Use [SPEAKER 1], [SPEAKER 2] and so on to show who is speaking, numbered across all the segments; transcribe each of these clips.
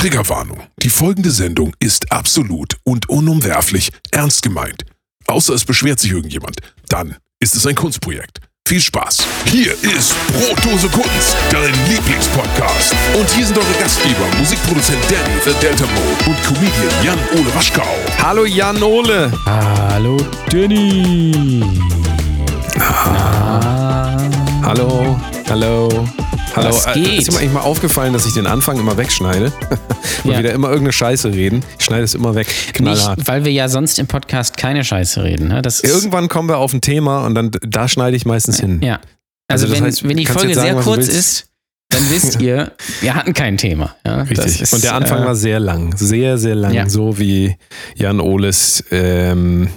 [SPEAKER 1] Triggerwarnung. Die folgende Sendung ist absolut und unumwerflich ernst gemeint. Außer es beschwert sich irgendjemand. Dann ist es ein Kunstprojekt. Viel Spaß. Hier ist Brotdose Kunst, dein Lieblingspodcast. Und hier sind eure Gastgeber, Musikproduzent Danny, The Delta Mode und Comedian Jan-Ole Waschkau.
[SPEAKER 2] Hallo Jan Ole.
[SPEAKER 3] Hallo Danny.
[SPEAKER 2] Hallo, hallo, hallo.
[SPEAKER 3] Was
[SPEAKER 2] Äh,
[SPEAKER 3] geht?
[SPEAKER 2] Ist mir eigentlich mal aufgefallen, dass ich den Anfang immer wegschneide? Weil
[SPEAKER 3] Ja.
[SPEAKER 2] wieder immer irgendeine Scheiße reden. Ich schneide es immer weg. Knallhart.
[SPEAKER 3] Nicht, weil wir ja sonst im Podcast keine Scheiße reden. Ne?
[SPEAKER 2] Irgendwann kommen wir auf ein Thema und dann da schneide ich meistens hin.
[SPEAKER 3] Ja. Also,
[SPEAKER 2] Also
[SPEAKER 3] wenn,
[SPEAKER 2] heißt,
[SPEAKER 3] wenn die Folge
[SPEAKER 2] sagen,
[SPEAKER 3] sehr kurz ist, dann wisst ihr, wir hatten kein Thema. Ja?
[SPEAKER 2] Richtig.
[SPEAKER 3] ist,
[SPEAKER 2] und der Anfang
[SPEAKER 3] äh,
[SPEAKER 2] war sehr lang. Sehr, sehr lang.
[SPEAKER 3] Ja.
[SPEAKER 2] So wie Jan Oles ähm,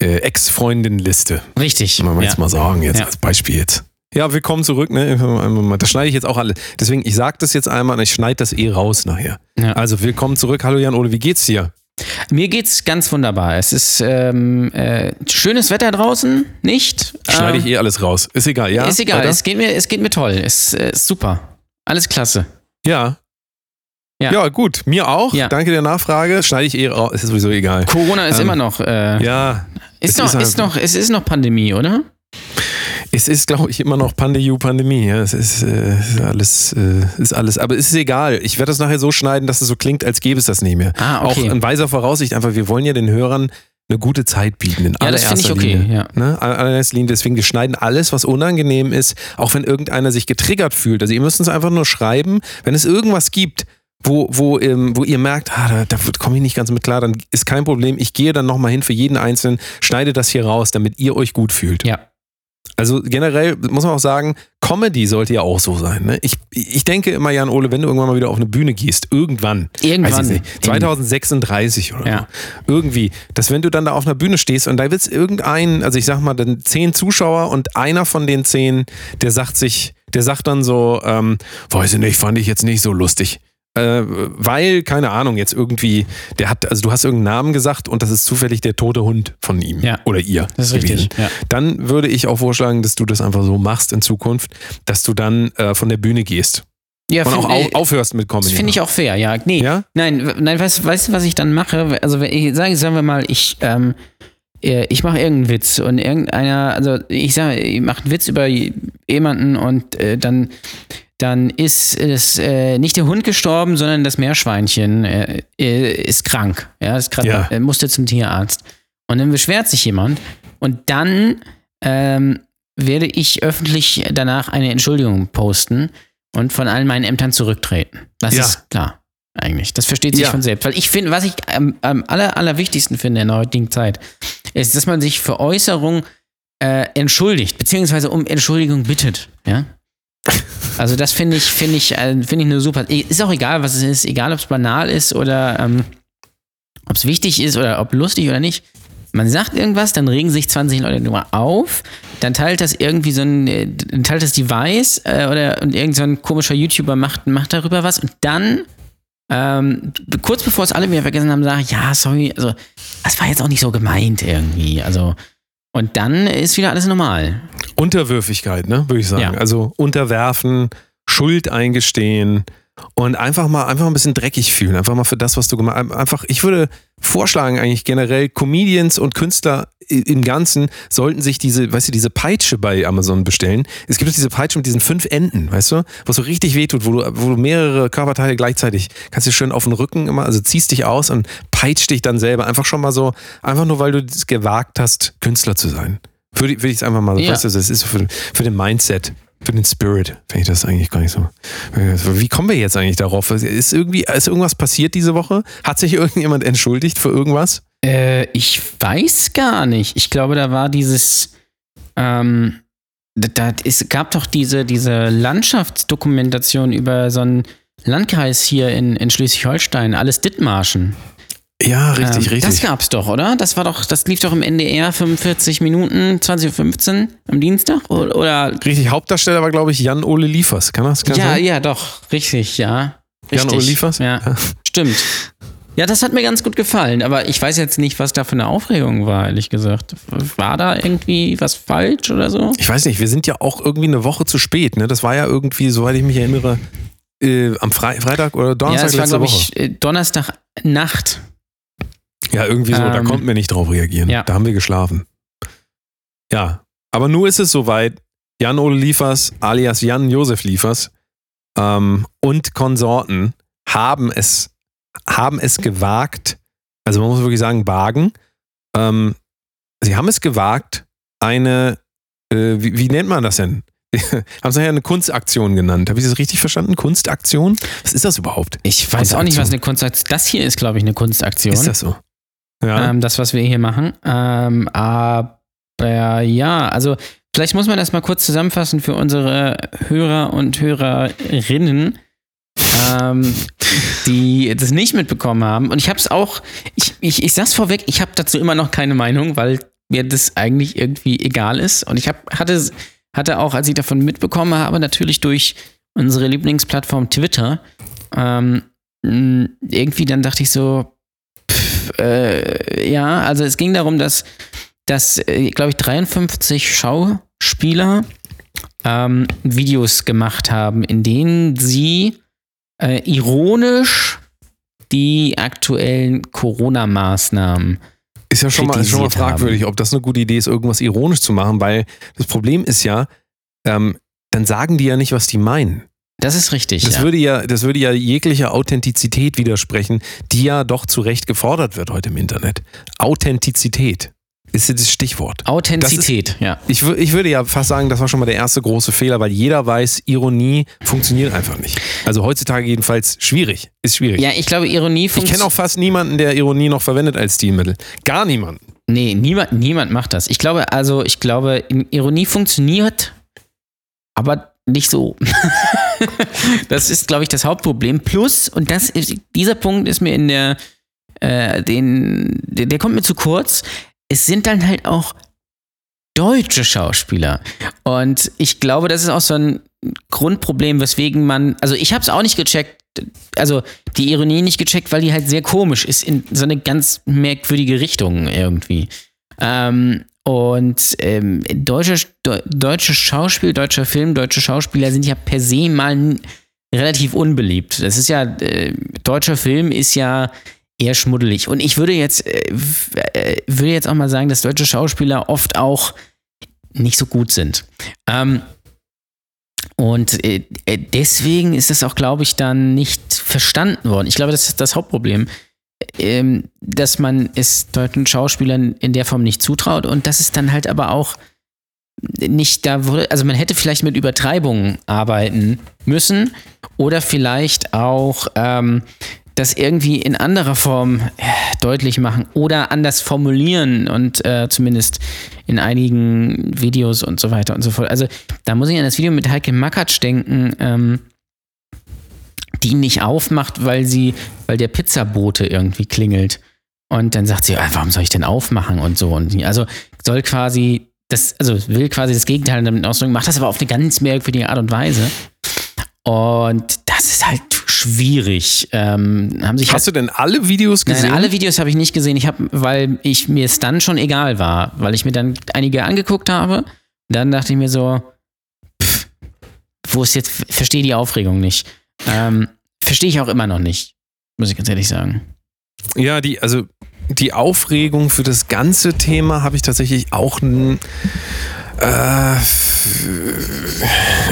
[SPEAKER 2] äh, Ex-Freundin-Liste.
[SPEAKER 3] Richtig.
[SPEAKER 2] Kann man
[SPEAKER 3] ja.
[SPEAKER 2] jetzt mal sagen, jetzt als Beispiel jetzt. Ja, willkommen zurück. Ne? Das schneide ich jetzt auch alle. Deswegen, ich sage das jetzt einmal und ich schneide das eh raus nachher.
[SPEAKER 3] Ja.
[SPEAKER 2] Also, willkommen zurück. Hallo Jan Ole, wie geht's dir?
[SPEAKER 3] Mir geht's ganz wunderbar. Es ist ähm, äh, schönes Wetter draußen, nicht?
[SPEAKER 2] Schneide
[SPEAKER 3] Ähm,
[SPEAKER 2] ich eh alles raus. Ist egal, ja?
[SPEAKER 3] Ist egal,
[SPEAKER 2] Weiter?
[SPEAKER 3] es geht, mir, es geht mir toll. Es äh, ist super. Alles klasse.
[SPEAKER 2] Ja.
[SPEAKER 3] Ja.
[SPEAKER 2] ja. gut. Mir auch.
[SPEAKER 3] Ja.
[SPEAKER 2] Danke der Nachfrage. Schneide ich eh raus. Ist sowieso egal.
[SPEAKER 3] Corona ist
[SPEAKER 2] Ähm,
[SPEAKER 3] immer noch. Äh,
[SPEAKER 2] Ja.
[SPEAKER 3] ist,
[SPEAKER 2] es
[SPEAKER 3] noch,
[SPEAKER 2] ist halt-
[SPEAKER 3] ist noch, es ist noch Pandemie, oder?
[SPEAKER 2] Es ist, glaube ich, immer noch Pandemie, Pandemie. Ja, es ist, äh, ist alles, äh, ist alles. Aber es ist egal. Ich werde das nachher so schneiden, dass es so klingt, als gäbe es das nicht mehr.
[SPEAKER 3] Ah, okay.
[SPEAKER 2] Auch in weiser Voraussicht einfach, wir wollen ja den Hörern eine gute Zeit bieten. In
[SPEAKER 3] Ja, das finde ich okay.
[SPEAKER 2] Linie.
[SPEAKER 3] Ja.
[SPEAKER 2] Ne? Allererster Linie, deswegen, wir schneiden alles, was unangenehm ist, auch wenn irgendeiner sich getriggert fühlt. Also ihr müsst uns einfach nur schreiben, wenn es irgendwas gibt, wo, wo, ähm, wo ihr merkt, ah, da, da komme ich nicht ganz mit klar, dann ist kein Problem. Ich gehe dann nochmal hin für jeden Einzelnen, schneide das hier raus, damit ihr euch gut fühlt.
[SPEAKER 3] Ja.
[SPEAKER 2] Also generell muss man auch sagen, Comedy sollte ja auch so sein. Ne? Ich, ich denke immer, Jan Ole, wenn du irgendwann mal wieder auf eine Bühne gehst, irgendwann,
[SPEAKER 3] Irgendwann.
[SPEAKER 2] nicht, 2036 oder
[SPEAKER 3] Ja.
[SPEAKER 2] so, irgendwie, dass wenn du dann da auf einer Bühne stehst und da wird es irgendein, also ich sag mal, dann zehn Zuschauer und einer von den zehn, der sagt sich, der sagt dann so, ähm, weiß ich nicht, fand ich jetzt nicht so lustig. Äh, weil, keine Ahnung, jetzt irgendwie, der hat, also du hast irgendeinen Namen gesagt und das ist zufällig der tote Hund von ihm
[SPEAKER 3] Ja.
[SPEAKER 2] oder ihr.
[SPEAKER 3] Das ist
[SPEAKER 2] gewesen.
[SPEAKER 3] richtig. Ja.
[SPEAKER 2] Dann würde ich auch vorschlagen, dass du das einfach so machst in Zukunft, dass du dann äh, von der Bühne gehst
[SPEAKER 3] Ja,
[SPEAKER 2] und auch aufhörst mit Comedy.
[SPEAKER 3] Das finde ich auch fair, ja. Nee,
[SPEAKER 2] Ja?
[SPEAKER 3] nein, nein, weißt, weißt du, was ich dann mache? Also, ich, sagen, sagen wir mal, ich, ähm, äh, ich mache irgendeinen Witz und irgendeiner, also ich sage, ich mache einen Witz über jemanden und äh, dann, dann ist es äh, nicht der Hund gestorben, sondern das Meerschweinchen äh, äh, ist krank. Ja, ist grad,
[SPEAKER 2] Ja.
[SPEAKER 3] äh, musste zum Tierarzt. Und dann beschwert sich jemand und dann ähm, werde ich öffentlich danach eine Entschuldigung posten und von allen meinen Ämtern zurücktreten. Das
[SPEAKER 2] Ja.
[SPEAKER 3] ist klar, eigentlich. Das versteht sich
[SPEAKER 2] Ja.
[SPEAKER 3] von selbst. Weil ich finde, was ich am, am aller, allerwichtigsten finde in der heutigen Zeit, ist, dass man sich für Äußerungen äh, entschuldigt, beziehungsweise um Entschuldigung bittet. Ja? Also das finde ich, finde ich, äh, finde ich eine super. Ist auch egal, was es ist, egal ob es banal ist oder ähm, ob es wichtig ist oder ob lustig oder nicht. Man sagt irgendwas, dann regen sich 20 Leute nur auf, dann teilt das irgendwie so ein, äh, teilt das Device äh, oder und irgend so ein komischer YouTuber macht, macht darüber was und dann, ähm, kurz bevor es alle wieder vergessen haben, sagen, ja, sorry, also das war jetzt auch nicht so gemeint irgendwie. Also, und dann ist wieder alles normal.
[SPEAKER 2] Unterwürfigkeit, ne, würde ich sagen.
[SPEAKER 3] Ja.
[SPEAKER 2] Also unterwerfen, Schuld eingestehen und einfach mal einfach ein bisschen dreckig fühlen. Einfach mal für das, was du gemacht hast. Einfach, ich würde vorschlagen, eigentlich generell, Comedians und Künstler im Ganzen sollten sich diese, weißt du, diese Peitsche bei Amazon bestellen. Es gibt diese Peitsche mit diesen fünf Enden, weißt du, was so richtig wehtut, wo du, wo du mehrere Körperteile gleichzeitig kannst du schön auf den Rücken immer, also ziehst dich aus und peitscht dich dann selber. Einfach schon mal so, einfach nur, weil du es gewagt hast, Künstler zu sein. Würde, würde ich es einfach mal,
[SPEAKER 3] Ja.
[SPEAKER 2] weißt du, das ist so für, für den Mindset, für den Spirit, finde ich das eigentlich gar nicht so. Wie kommen wir jetzt eigentlich darauf? Ist irgendwie, ist irgendwas passiert diese Woche? Hat sich irgendjemand entschuldigt für irgendwas?
[SPEAKER 3] Äh, ich weiß gar nicht. Ich glaube, da war dieses. Ähm, da, es gab doch diese, diese Landschaftsdokumentation über so einen Landkreis hier in, in Schleswig-Holstein, alles Dithmarschen.
[SPEAKER 2] Ja, richtig,
[SPEAKER 3] ähm,
[SPEAKER 2] richtig.
[SPEAKER 3] Das gab's doch, oder? Das war doch, das lief doch im NDR 45 Minuten, 20.15 Uhr am Dienstag? Oder,
[SPEAKER 2] richtig, Hauptdarsteller war, glaube ich, Jan-Ole Liefers. Kann das kann
[SPEAKER 3] ja,
[SPEAKER 2] sein?
[SPEAKER 3] ja, doch, richtig, ja.
[SPEAKER 2] Jan-Ole Liefers?
[SPEAKER 3] Ja, stimmt. Ja, das hat mir ganz gut gefallen, aber ich weiß jetzt nicht, was da für eine Aufregung war, ehrlich gesagt. War da irgendwie was falsch oder so?
[SPEAKER 2] Ich weiß nicht, wir sind ja auch irgendwie eine Woche zu spät. Ne? Das war ja irgendwie, soweit ich mich erinnere, äh, am Fre Freitag oder
[SPEAKER 3] Ja,
[SPEAKER 2] Donnerstag
[SPEAKER 3] es war,
[SPEAKER 2] letzte
[SPEAKER 3] glaube
[SPEAKER 2] Woche.
[SPEAKER 3] ich, äh, Donnerstag-Nacht.
[SPEAKER 2] Ja, irgendwie so, da
[SPEAKER 3] Ähm,
[SPEAKER 2] konnten wir nicht drauf reagieren.
[SPEAKER 3] ja.
[SPEAKER 2] Da haben wir geschlafen. Ja, aber nur ist es soweit, Jan-Ole Liefers alias Jan-Josef Liefers ähm, und Konsorten haben es, haben es gewagt, also man muss wirklich sagen, wagen, ähm, sie haben es gewagt, eine, äh, wie, wie nennt man das denn? haben es nachher eine Kunstaktion genannt. Habe ich das richtig verstanden? Kunstaktion? Was ist das überhaupt?
[SPEAKER 3] Ich weiß auch nicht, was eine Kunstaktion Das hier ist, glaube ich, eine Kunstaktion.
[SPEAKER 2] Ist das so? Ja.
[SPEAKER 3] ähm, das, was wir hier machen. Ähm, aber ja, also vielleicht muss man das mal kurz zusammenfassen für unsere Hörer und Hörerinnen, ähm, die das nicht mitbekommen haben. Und ich habe es auch, ich, ich, ich sag's vorweg, ich habe dazu immer noch keine Meinung, weil mir das eigentlich irgendwie egal ist. Und ich hab, hatte, hatte auch, als ich davon mitbekommen habe, natürlich durch unsere Lieblingsplattform Twitter, ähm, irgendwie dann dachte ich so, äh, ja, also es ging darum, dass, dass äh, glaube ich, 53 Schauspieler ähm, Videos gemacht haben, in denen sie äh, ironisch die aktuellen Corona-Maßnahmen
[SPEAKER 2] Ist ja schon mal, schon mal
[SPEAKER 3] kritisiert haben.
[SPEAKER 2] fragwürdig, ob das eine gute Idee ist, irgendwas ironisch zu machen, weil das Problem ist ja, ähm, dann sagen die ja nicht, was die meinen.
[SPEAKER 3] Das ist richtig.
[SPEAKER 2] Das,
[SPEAKER 3] ja.
[SPEAKER 2] würde ja, das würde ja jeglicher Authentizität widersprechen, die ja doch zu Recht gefordert wird heute im Internet. Authentizität ist das Stichwort.
[SPEAKER 3] Authentizität, ja.
[SPEAKER 2] Ich, ich würde ja fast sagen, das war schon mal der erste große Fehler, weil jeder weiß, Ironie funktioniert einfach nicht. Also heutzutage jedenfalls schwierig. Ist schwierig.
[SPEAKER 3] Ja, ich glaube, Ironie
[SPEAKER 2] ich kenne
[SPEAKER 3] funktioniert.
[SPEAKER 2] auch fast niemanden, der Ironie noch verwendet als Stilmittel. Gar niemanden.
[SPEAKER 3] Nee, niemand, niemand macht das. Ich glaube, also, ich glaube, Ironie funktioniert, aber nicht so. das ist, glaube ich, das Hauptproblem. Plus, und das ist, dieser Punkt ist mir in der, äh, den, der, der kommt mir zu kurz. Es sind dann halt auch deutsche Schauspieler. Und ich glaube, das ist auch so ein Grundproblem, weswegen man, also ich habe es auch nicht gecheckt, also die Ironie nicht gecheckt, weil die halt sehr komisch ist, in so eine ganz merkwürdige Richtung irgendwie. Ähm, und ähm, deutsche, de, deutsche Schauspiel, deutscher Film, deutsche Schauspieler sind ja per se mal relativ unbeliebt. Das ist ja, äh, deutscher Film ist ja eher schmuddelig. Und ich würde jetzt, äh, äh, würde jetzt auch mal sagen, dass deutsche Schauspieler oft auch nicht so gut sind. Ähm, und äh, äh, deswegen ist es auch, glaube ich, dann nicht verstanden worden. Ich glaube, das ist das Hauptproblem, dass man es deutschen Schauspielern in der Form nicht zutraut und dass es dann halt aber auch nicht da wurde, also man hätte vielleicht mit Übertreibungen arbeiten müssen oder vielleicht auch ähm, das irgendwie in anderer Form äh, deutlich machen oder anders formulieren und äh, zumindest in einigen Videos und so weiter und so fort. Also da muss ich an das Video mit Heike Makatsch denken, ähm, die nicht aufmacht, weil sie, weil der Pizzabote irgendwie klingelt. Und dann sagt sie, ah, warum soll ich denn aufmachen und so. Und also soll quasi das, also will quasi das Gegenteil damit ausdrücken, macht das aber auf eine ganz merkwürdige Art und Weise. Und das ist halt schwierig. Ähm, haben sich
[SPEAKER 2] Hast du denn alle Videos gesehen?
[SPEAKER 3] Nein, alle Videos habe ich nicht gesehen. Ich habe, weil ich mir es dann schon egal war, weil ich mir dann einige angeguckt habe. Dann dachte ich mir so, pff, wo ist jetzt, verstehe die Aufregung nicht. Ähm, verstehe ich auch immer noch nicht, muss ich ganz ehrlich sagen.
[SPEAKER 2] Ja, die, also die Aufregung für das ganze Thema habe ich tatsächlich auch. n- Äh,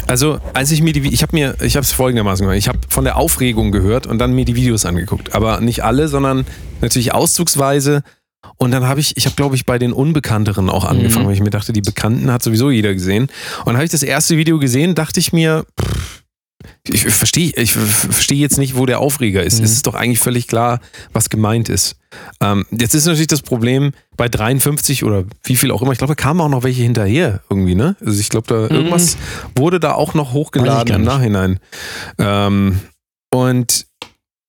[SPEAKER 2] also, als ich mir die, ich habe mir, ich habe es folgendermaßen gemacht. Ich habe von der Aufregung gehört und dann mir die Videos angeguckt. Aber nicht alle, sondern natürlich auszugsweise. Und dann habe ich, ich habe glaube ich bei den Unbekannteren auch angefangen,
[SPEAKER 3] Mhm.
[SPEAKER 2] weil ich mir dachte, die Bekannten hat sowieso jeder gesehen. Und dann habe ich das erste Video gesehen, dachte ich mir, pff, ich verstehe ich verstehe jetzt nicht, wo der Aufreger ist.
[SPEAKER 3] Mhm.
[SPEAKER 2] Es ist doch eigentlich völlig klar, was gemeint ist. Ähm, jetzt ist natürlich das Problem bei 53 oder wie viel auch immer. Ich glaube, da kamen auch noch welche hinterher irgendwie, ne? Also ich glaube, da irgendwas wurde da auch noch hochgeladen im. Nachhinein. Ähm, und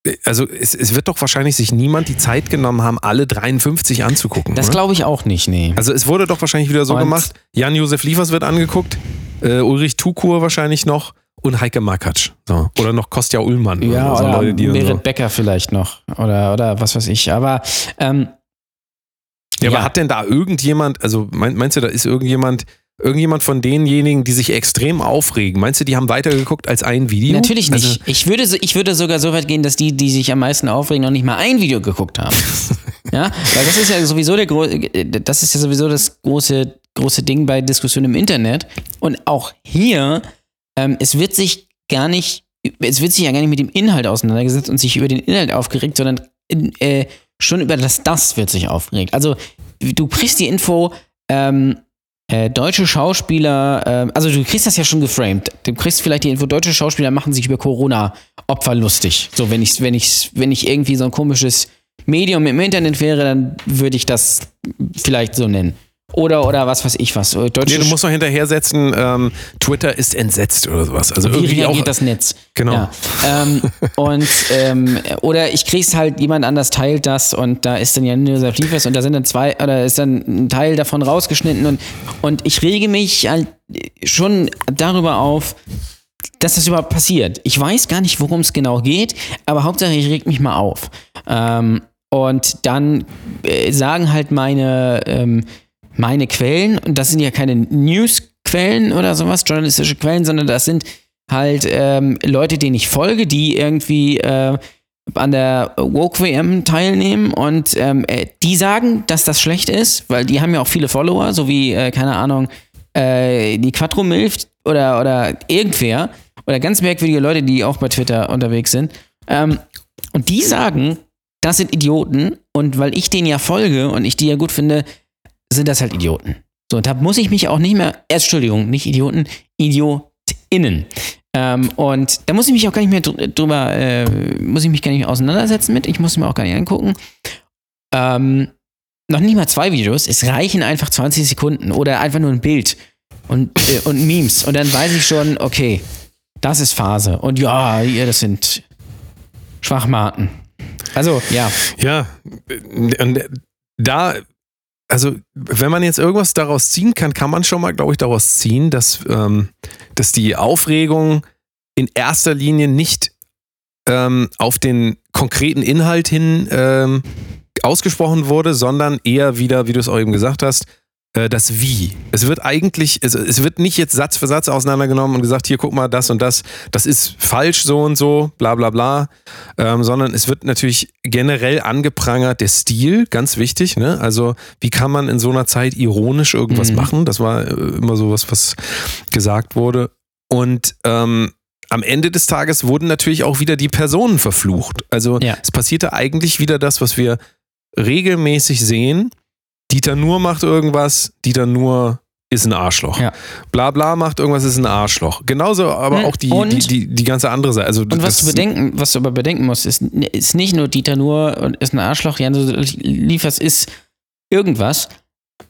[SPEAKER 2] äh, also es, es wird doch wahrscheinlich sich niemand die Zeit genommen haben, alle 53 anzugucken.
[SPEAKER 3] Das glaube ich auch nicht, nee.
[SPEAKER 2] Also es wurde doch wahrscheinlich wieder so
[SPEAKER 3] Und-
[SPEAKER 2] gemacht. Jan-Josef Liefers wird angeguckt, äh, Ulrich Tukur wahrscheinlich noch und Heike Makatsch. So. Oder noch Kostja Ullmann.
[SPEAKER 3] Ja,
[SPEAKER 2] so
[SPEAKER 3] oder
[SPEAKER 2] Leute, die
[SPEAKER 3] Merit
[SPEAKER 2] so.
[SPEAKER 3] Becker vielleicht noch. Oder, oder was weiß ich. Aber ähm,
[SPEAKER 2] Ja, aber
[SPEAKER 3] ja.
[SPEAKER 2] hat denn da irgendjemand, also mein, meinst du, da ist irgendjemand irgendjemand von denjenigen, die sich extrem aufregen, meinst du, die haben weitergeguckt als ein Video?
[SPEAKER 3] Natürlich nicht.
[SPEAKER 2] Also,
[SPEAKER 3] ich, würde, ich würde sogar so weit gehen, dass die, die sich am meisten aufregen, noch nicht mal ein Video geguckt haben. ja, weil das ist ja sowieso der das ist ja sowieso das große, große Ding bei Diskussionen im Internet. Und auch hier, ähm, es wird sich gar nicht, es wird sich ja gar nicht mit dem Inhalt auseinandergesetzt und sich über den Inhalt aufgeregt, sondern äh, schon über das Das wird sich aufgeregt. Also du kriegst die Info, ähm, äh, deutsche Schauspieler, ähm, also du kriegst das ja schon geframed. Du kriegst vielleicht die Info, deutsche Schauspieler machen sich über Corona-Opfer lustig. So, wenn ich, wenn ich, wenn ich irgendwie so ein komisches Medium im Internet wäre, dann würde ich das vielleicht so nennen. Oder, oder was weiß ich was. Äh, Deutsche
[SPEAKER 2] nee, du musst noch hinterher setzen, ähm, Twitter ist entsetzt oder sowas. Also
[SPEAKER 3] wie
[SPEAKER 2] irgendwie
[SPEAKER 3] reagiert
[SPEAKER 2] auch.
[SPEAKER 3] das Netz?
[SPEAKER 2] Genau.
[SPEAKER 3] Ja. Ähm, und ähm, oder ich krieg's halt, jemand anders teilt das und da ist dann ja nur Liefers und da sind dann zwei, oder ist dann ein Teil davon rausgeschnitten und, und ich rege mich halt schon darüber auf, dass das überhaupt passiert. Ich weiß gar nicht, worum es genau geht, aber Hauptsache ich reg mich mal auf. Ähm, und dann äh, sagen halt meine, ähm, meine Quellen, und das sind ja keine News-Quellen oder sowas, journalistische Quellen, sondern das sind halt ähm, Leute, denen ich folge, die irgendwie äh, an der Woke WM teilnehmen. Und ähm, äh, die sagen, dass das schlecht ist, weil die haben ja auch viele Follower, so wie, äh, keine Ahnung, äh, die Quattro Milf oder, oder irgendwer oder ganz merkwürdige Leute, die auch bei Twitter unterwegs sind. Ähm, und die sagen, das sind Idioten. Und weil ich denen ja folge und ich die ja gut finde, sind das halt Idioten. So, da muss ich mich auch nicht mehr, Entschuldigung, nicht Idioten, IdiotInnen. Ähm, und da muss ich mich auch gar nicht mehr dr- drüber, äh, muss ich mich gar nicht mehr auseinandersetzen mit. Ich muss mir auch gar nicht angucken. Ähm, noch nicht mal zwei Videos, es reichen einfach 20 Sekunden oder einfach nur ein Bild und, äh, und Memes. Und dann weiß ich schon, okay, das ist Phase. Und ja, ihr, das sind Schwachmaten. Also, ja.
[SPEAKER 2] Ja, und da, also wenn man jetzt irgendwas daraus ziehen kann, kann man schon mal, glaube ich, daraus ziehen, dass, ähm, dass die Aufregung in erster Linie nicht ähm, auf den konkreten Inhalt hin ähm, ausgesprochen wurde, sondern eher wieder, wie du es auch eben gesagt hast, äh, das Wie. Es wird eigentlich, es, es wird nicht jetzt Satz für Satz auseinandergenommen und gesagt, hier guck mal, das und das, das ist falsch so und so, bla bla bla, ähm, sondern es wird natürlich generell angeprangert, der Stil, ganz wichtig, ne? Also wie kann man in so einer Zeit ironisch irgendwas
[SPEAKER 3] Mhm.
[SPEAKER 2] machen? Das war äh, immer so was, was gesagt wurde. Und ähm, am Ende des Tages wurden natürlich auch wieder die Personen verflucht. Also
[SPEAKER 3] Ja.
[SPEAKER 2] es passierte eigentlich wieder das, was wir regelmäßig sehen. Dieter Nur macht irgendwas, Dieter Nur ist ein Arschloch.
[SPEAKER 3] Ja.
[SPEAKER 2] Bla bla macht irgendwas, ist ein Arschloch. Genauso aber
[SPEAKER 3] Mhm.
[SPEAKER 2] auch die, die, die, die ganze andere Seite. Also
[SPEAKER 3] Und was du bedenken, was du aber bedenken musst, ist, ist nicht nur Dieter nur ist ein Arschloch, Jan Liefers ist irgendwas,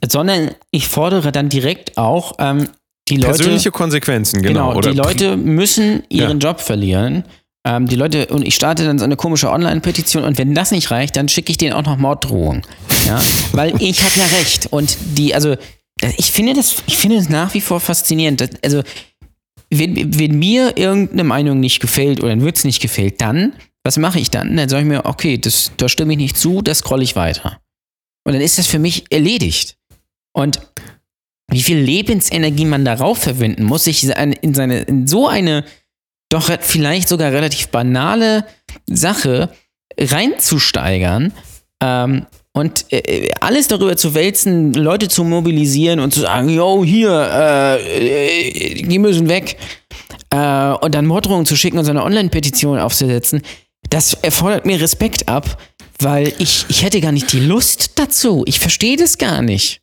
[SPEAKER 3] sondern ich fordere dann direkt auch ähm, die Leute.
[SPEAKER 2] persönliche Konsequenzen, genau.
[SPEAKER 3] Genau, die Leute müssen ihren Job verlieren. Ähm, die Leute, und ich starte dann so eine komische Online-Petition und wenn das nicht reicht, dann schicke ich denen auch noch Morddrohungen. Ja? Weil ich habe ja recht. Und die, also, ich finde das, ich finde das nach wie vor faszinierend. Das, also, wenn, wenn mir irgendeine Meinung nicht gefällt oder ein Witz nicht gefällt, dann, was mache ich dann? Dann sage ich mir, okay, das, da stimme ich nicht zu, das scrolle ich weiter. Und dann ist das für mich erledigt. Und wie viel Lebensenergie man darauf verwenden muss, sich in, seine, in so eine doch vielleicht sogar relativ banale Sache reinzusteigern ähm, und äh, alles darüber zu wälzen, Leute zu mobilisieren und zu sagen, yo, hier, äh, äh, die müssen weg äh, und dann Morddrohungen zu schicken und so eine Online-Petition aufzusetzen, das erfordert mir Respekt ab, weil ich, ich hätte gar nicht die Lust dazu. Ich verstehe das gar nicht.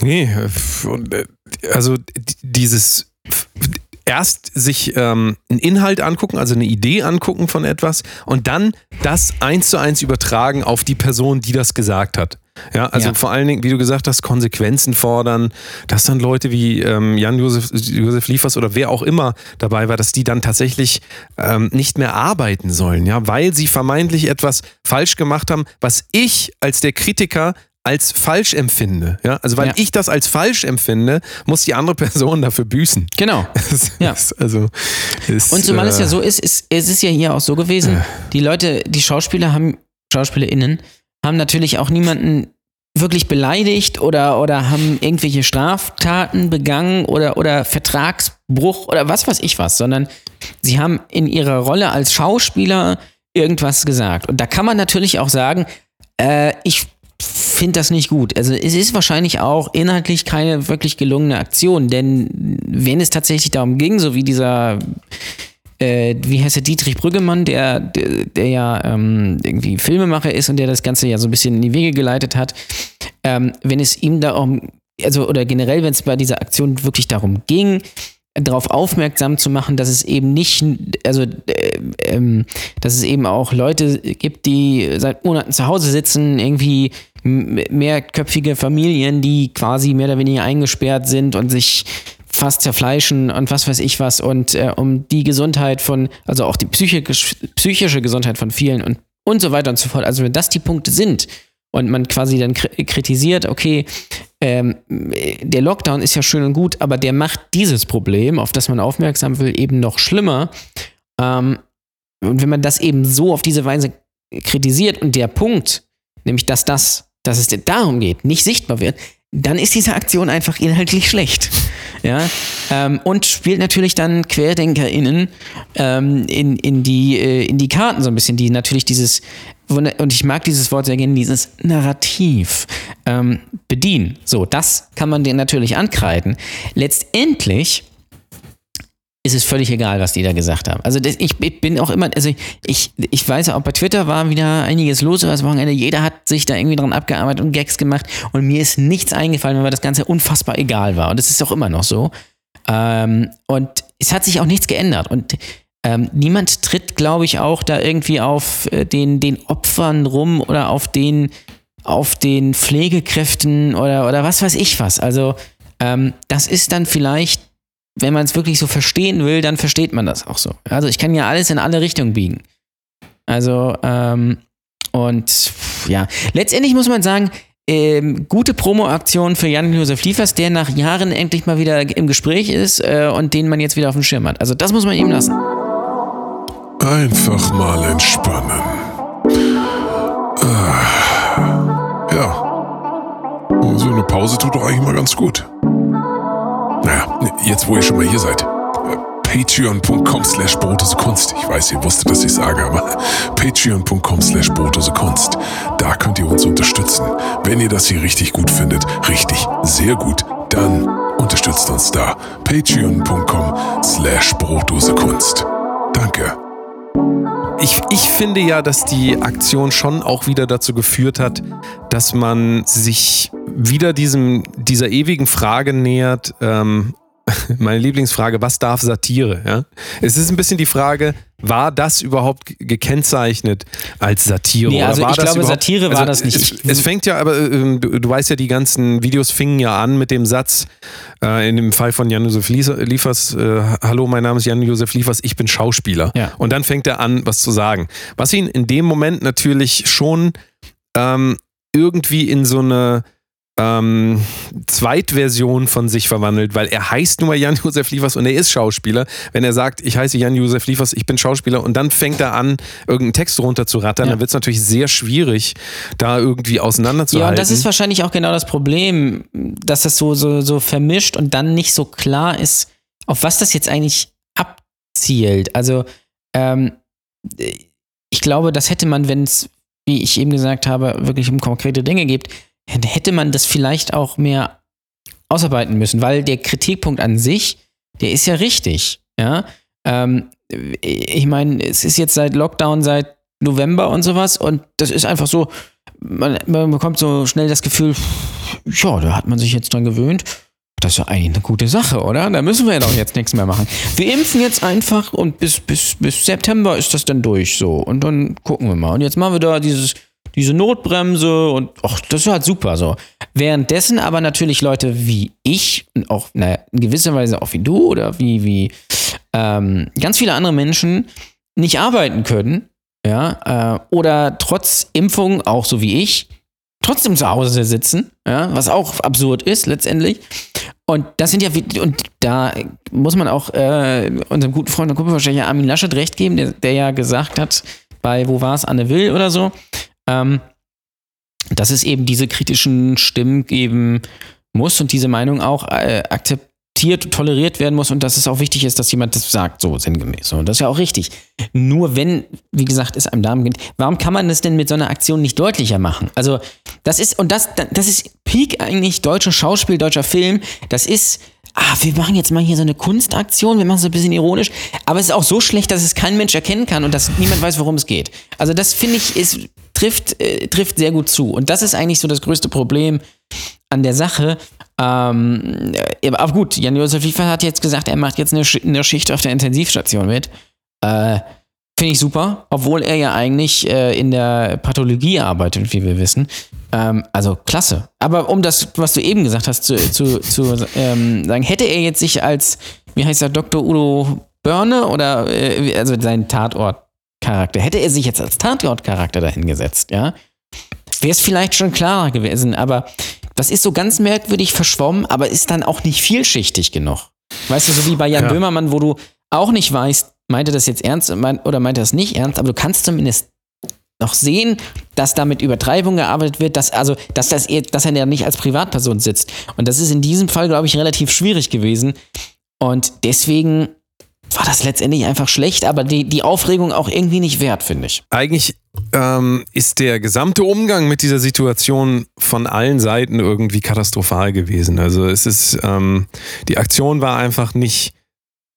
[SPEAKER 2] Nee, äh, also dieses erst sich ähm, einen Inhalt angucken, also eine Idee angucken von etwas und dann das eins zu eins übertragen auf die Person, die das gesagt hat. Ja, also
[SPEAKER 3] Ja.
[SPEAKER 2] vor allen Dingen, wie du gesagt hast, Konsequenzen fordern, dass dann Leute wie ähm, Jan-Josef Josef Liefers oder wer auch immer dabei war, dass die dann tatsächlich ähm, nicht mehr arbeiten sollen, ja, weil sie vermeintlich etwas falsch gemacht haben, was ich als der Kritiker als falsch empfinde. Ja? Also weil
[SPEAKER 3] Ja.
[SPEAKER 2] ich das als falsch empfinde, muss die andere Person dafür büßen.
[SPEAKER 3] Genau. Ja.
[SPEAKER 2] ist, also, ist,
[SPEAKER 3] Und zumal es
[SPEAKER 2] äh,
[SPEAKER 3] ja so ist, ist, es ist ja hier auch so gewesen, die Leute, die Schauspieler haben, SchauspielerInnen, haben natürlich auch niemanden wirklich beleidigt oder, oder haben irgendwelche Straftaten begangen oder, oder Vertragsbruch oder was weiß ich was, sondern sie haben in ihrer Rolle als Schauspieler irgendwas gesagt. Und da kann man natürlich auch sagen, äh, ich finde das nicht gut. Also es ist wahrscheinlich auch inhaltlich keine wirklich gelungene Aktion, denn wenn es tatsächlich darum ging, so wie dieser äh, wie heißt der Dietrich Brüggemann, der, der, der ja ähm, irgendwie Filmemacher ist und der das Ganze ja so ein bisschen in die Wege geleitet hat, ähm, wenn es ihm da um, also oder generell, wenn es bei dieser Aktion wirklich darum ging, darauf aufmerksam zu machen, dass es eben nicht, also äh, ähm, dass es eben auch Leute gibt, die seit Monaten zu Hause sitzen, irgendwie mehrköpfige Familien, die quasi mehr oder weniger eingesperrt sind und sich fast zerfleischen und was weiß ich was und äh, um die Gesundheit von, also auch die psychisch, psychische Gesundheit von vielen und, und so weiter und so fort. Also wenn das die Punkte sind und man quasi dann kritisiert, okay, ähm, der Lockdown ist ja schön und gut, aber der macht dieses Problem, auf das man aufmerksam will, eben noch schlimmer. Ähm, und wenn man das eben so auf diese Weise kritisiert und der Punkt, nämlich dass das, dass es darum geht, nicht sichtbar wird, dann ist diese Aktion einfach inhaltlich schlecht. Ja, ähm, und spielt natürlich dann QuerdenkerInnen ähm, in, in, die, äh, in die Karten so ein bisschen, die natürlich dieses, und ich mag dieses Wort sehr gerne, dieses Narrativ ähm, bedienen. So, das kann man denen natürlich ankreiden. Letztendlich ist es völlig egal, was die da gesagt haben. Also das, ich, ich, bin auch immer, also ich, ich weiß auch, bei Twitter war wieder einiges los über das Wochenende. Jeder hat sich da irgendwie dran abgearbeitet und Gags gemacht und mir ist nichts eingefallen, weil das Ganze unfassbar egal war. Und das ist auch immer noch so. Ähm, und es hat sich auch nichts geändert. Und ähm, niemand tritt, glaube ich, auch da irgendwie auf äh, den, den Opfern rum oder auf den, auf den Pflegekräften oder, oder was weiß ich was. Also ähm, das ist dann vielleicht wenn man es wirklich so verstehen will, dann versteht man das auch so. Also ich kann ja alles in alle Richtungen biegen. Also, ähm, und ja, letztendlich muss man sagen, ähm, gute Promo-Aktion für Jan-Josef Liefers, der nach Jahren endlich mal wieder im Gespräch ist äh, und den man jetzt wieder auf dem Schirm hat. Also das muss man ihm lassen.
[SPEAKER 1] Einfach mal entspannen. Äh, ja. So eine Pause tut doch eigentlich mal ganz gut. Naja, jetzt wo ihr schon mal hier seid. Patreon.com slash Kunst. Ich weiß, ihr wusstet, dass ich sage, aber patreon.com slash Kunst. Da könnt ihr uns unterstützen. Wenn ihr das hier richtig gut findet, richtig, sehr gut, dann unterstützt uns da. Patreon.com slash Kunst. Danke.
[SPEAKER 2] Ich, ich finde ja, dass die Aktion schon auch wieder dazu geführt hat, dass man sich wieder diesem, dieser ewigen Frage nähert, ähm, meine Lieblingsfrage, was darf Satire? Ja? Es ist ein bisschen die Frage, war das überhaupt gekennzeichnet als Satire?
[SPEAKER 3] Nee, also ich glaube, Satire war
[SPEAKER 2] also
[SPEAKER 3] das nicht.
[SPEAKER 2] Es, es, fängt ja, aber äh, du, du, weißt ja, die ganzen Videos fingen ja an mit dem Satz, äh, in dem Fall von Jan-Josef Liefers, äh, hallo, mein Name ist Jan-Josef Liefers, ich bin Schauspieler.
[SPEAKER 3] Ja.
[SPEAKER 2] Und dann fängt er an, was zu sagen. Was ihn in dem Moment natürlich schon ähm, irgendwie in so eine ähm, Zweitversion von sich verwandelt, weil er heißt nur Jan-Josef Liefers und er ist Schauspieler. Wenn er sagt, ich heiße Jan-Josef Liefers, ich bin Schauspieler und dann fängt er an, irgendeinen Text runterzurattern, ja. dann wird es natürlich sehr schwierig, da irgendwie auseinanderzuhalten. Ja, und
[SPEAKER 3] das ist wahrscheinlich auch genau das Problem, dass das so, so, so vermischt und dann nicht so klar ist, auf was das jetzt eigentlich abzielt. Also, ähm, ich glaube, das hätte man, wenn es, wie ich eben gesagt habe, wirklich um konkrete Dinge geht, hätte man das vielleicht auch mehr ausarbeiten müssen, weil der Kritikpunkt an sich, der ist ja richtig. Ja, ähm, ich meine, es ist jetzt seit Lockdown, seit November und sowas und das ist einfach so, man, man bekommt so schnell das Gefühl, ja, da hat man sich jetzt dran gewöhnt. Das ist ja eigentlich eine gute Sache, oder? Da müssen wir ja doch jetzt nichts mehr machen. Wir impfen jetzt einfach und bis, bis, bis September ist das dann durch so. Und dann gucken wir mal. Und jetzt machen wir da dieses diese Notbremse und ach, das ist halt super so. Währenddessen aber natürlich Leute wie ich und auch naja, in gewisser Weise auch wie du oder wie, wie ähm, ganz viele andere Menschen nicht arbeiten können, ja, äh, oder trotz Impfung, auch so wie ich, trotzdem zu Hause sitzen, ja, was auch absurd ist letztendlich. Und das sind ja, und da muss man auch äh, unserem guten Freund und Kumpel wahrscheinlich Armin Laschet recht geben, der, der ja gesagt hat, bei, wo war es, Anne Will oder so, ähm, dass es eben diese kritischen Stimmen geben muss und diese Meinung auch äh, akzeptiert, toleriert werden muss und dass es auch wichtig ist, dass jemand das sagt, so sinngemäß. Und das ist ja auch richtig. Nur wenn, wie gesagt, es einem Damen geht, warum kann man das denn mit so einer Aktion nicht deutlicher machen? Also, das ist, und das, das ist Peak eigentlich deutscher Schauspiel, deutscher Film. Das ist, ah, wir machen jetzt mal hier so eine Kunstaktion, wir machen es ein bisschen ironisch, aber es ist auch so schlecht, dass es kein Mensch erkennen kann und dass niemand weiß, worum es geht. Also das finde ich, ist, trifft, äh, trifft sehr gut zu. Und das ist eigentlich so das größte Problem an der Sache. Ähm, äh, aber gut, Jan-Josef Liefers hat jetzt gesagt, er macht jetzt eine, Sch eine Schicht auf der Intensivstation mit. Äh, Finde ich super, obwohl er ja eigentlich äh, in der Pathologie arbeitet, wie wir wissen. Ähm, also klasse. Aber um das, was du eben gesagt hast, zu, zu, zu ähm, sagen, hätte er jetzt sich als, wie heißt er, Dr. Udo Börne oder äh, also sein Tatortcharakter, hätte er sich jetzt als Tatortcharakter dahingesetzt, ja, wäre es vielleicht schon klarer gewesen. Aber das ist so ganz merkwürdig verschwommen, aber ist dann auch nicht vielschichtig genug. Weißt du, so wie bei Jan
[SPEAKER 2] Ja.
[SPEAKER 3] Böhmermann, wo du auch nicht weißt, meinte das jetzt ernst oder meinte das nicht ernst, aber du kannst zumindest noch sehen, dass da mit Übertreibung gearbeitet wird, dass, also, dass, das, dass er ja nicht als Privatperson sitzt. Und das ist in diesem Fall, glaube ich, relativ schwierig gewesen. Und deswegen war das letztendlich einfach schlecht, aber die, die Aufregung auch irgendwie nicht wert, finde ich.
[SPEAKER 2] Eigentlich ähm, ist der gesamte Umgang mit dieser Situation von allen Seiten irgendwie katastrophal gewesen. Also es ist, ähm, die Aktion war einfach nicht,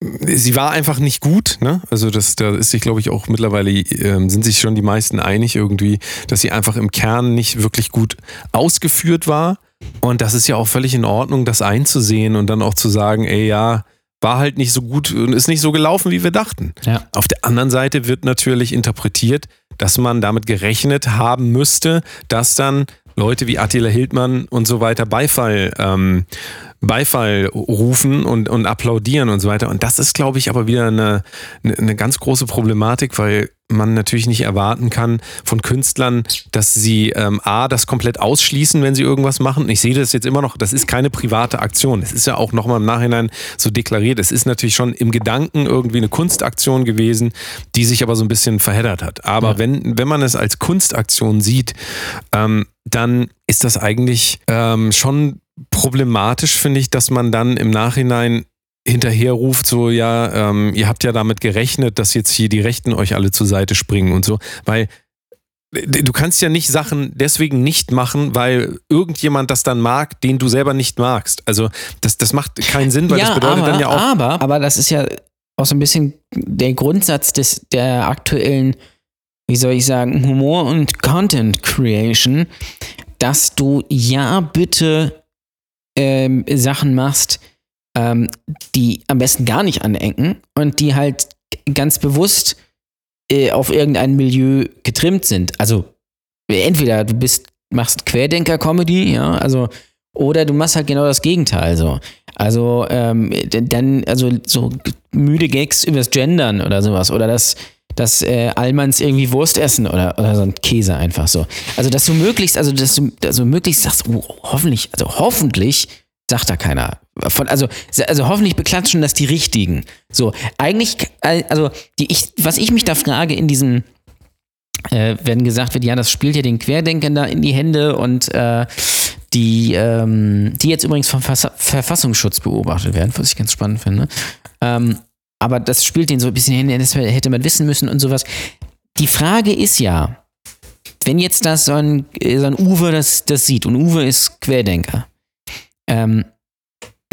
[SPEAKER 2] sie war einfach nicht gut. Ne? Also das, da ist sich, glaube ich, auch mittlerweile ähm, sind sich schon die meisten einig irgendwie, dass sie einfach im Kern nicht wirklich gut ausgeführt war. Und das ist ja auch völlig in Ordnung, das einzusehen und dann auch zu sagen, ey ja, war halt nicht so gut und ist nicht so gelaufen, wie wir dachten.
[SPEAKER 3] Ja.
[SPEAKER 2] Auf der anderen Seite wird natürlich interpretiert, dass man damit gerechnet haben müsste, dass dann Leute wie Attila Hildmann und so weiter Beifall, ähm, Beifall rufen und, und applaudieren und so weiter. Und das ist, glaube ich, aber wieder eine, eine, ganz große Problematik, weil man natürlich nicht erwarten kann von Künstlern, dass sie ähm, A, das komplett ausschließen, wenn sie irgendwas machen. Und Ich sehe das jetzt immer noch, das ist keine private Aktion. Es ist ja auch nochmal im Nachhinein so deklariert. Es ist natürlich schon im Gedanken irgendwie eine Kunstaktion gewesen, die sich aber so ein bisschen verheddert hat. Aber
[SPEAKER 3] Ja.
[SPEAKER 2] wenn, wenn man es als Kunstaktion sieht, ähm, dann ist das eigentlich ähm, schon problematisch, finde ich, dass man dann im Nachhinein hinterher ruft, so, ja, ähm, ihr habt ja damit gerechnet, dass jetzt hier die Rechten euch alle zur Seite springen und so, weil du kannst ja nicht Sachen deswegen nicht machen, weil irgendjemand das dann mag, den du selber nicht magst. Also das, das macht keinen Sinn, weil das bedeutet
[SPEAKER 3] aber,
[SPEAKER 2] dann ja auch.
[SPEAKER 3] Aber, aber das ist ja auch so ein bisschen der Grundsatz des, der aktuellen, wie soll ich sagen, Humor- und Content Creation, dass du ja bitte ähm, Sachen machst, ähm, die am besten gar nicht anecken und die halt ganz bewusst äh, auf irgendein Milieu getrimmt sind. Also entweder du bist, machst Querdenker-Comedy, ja, also oder du machst halt genau das Gegenteil so. Also ähm, dann, also so müde Gags übers Gendern oder sowas. Oder das, dass äh, Allmanns irgendwie Wurst essen oder, oder so ein Käse einfach so. Also dass du möglichst, also dass du also möglichst sagst, oh, hoffentlich, also hoffentlich sagt da keiner. Von, also, also hoffentlich beklatschen das die Richtigen. So, eigentlich, äh, also die, ich, was ich mich da frage in diesem äh, wenn gesagt wird, ja, das spielt ja den Querdenkern da in die Hände und äh, die, ähm, die jetzt übrigens vom Verfassungsschutz beobachtet werden, was ich ganz spannend finde. Ähm, aber das spielt den so ein bisschen in die Hände, das hätte man wissen müssen und sowas. Die Frage ist ja, wenn jetzt das so ein, so ein Uwe das, das sieht und Uwe ist Querdenker, ähm,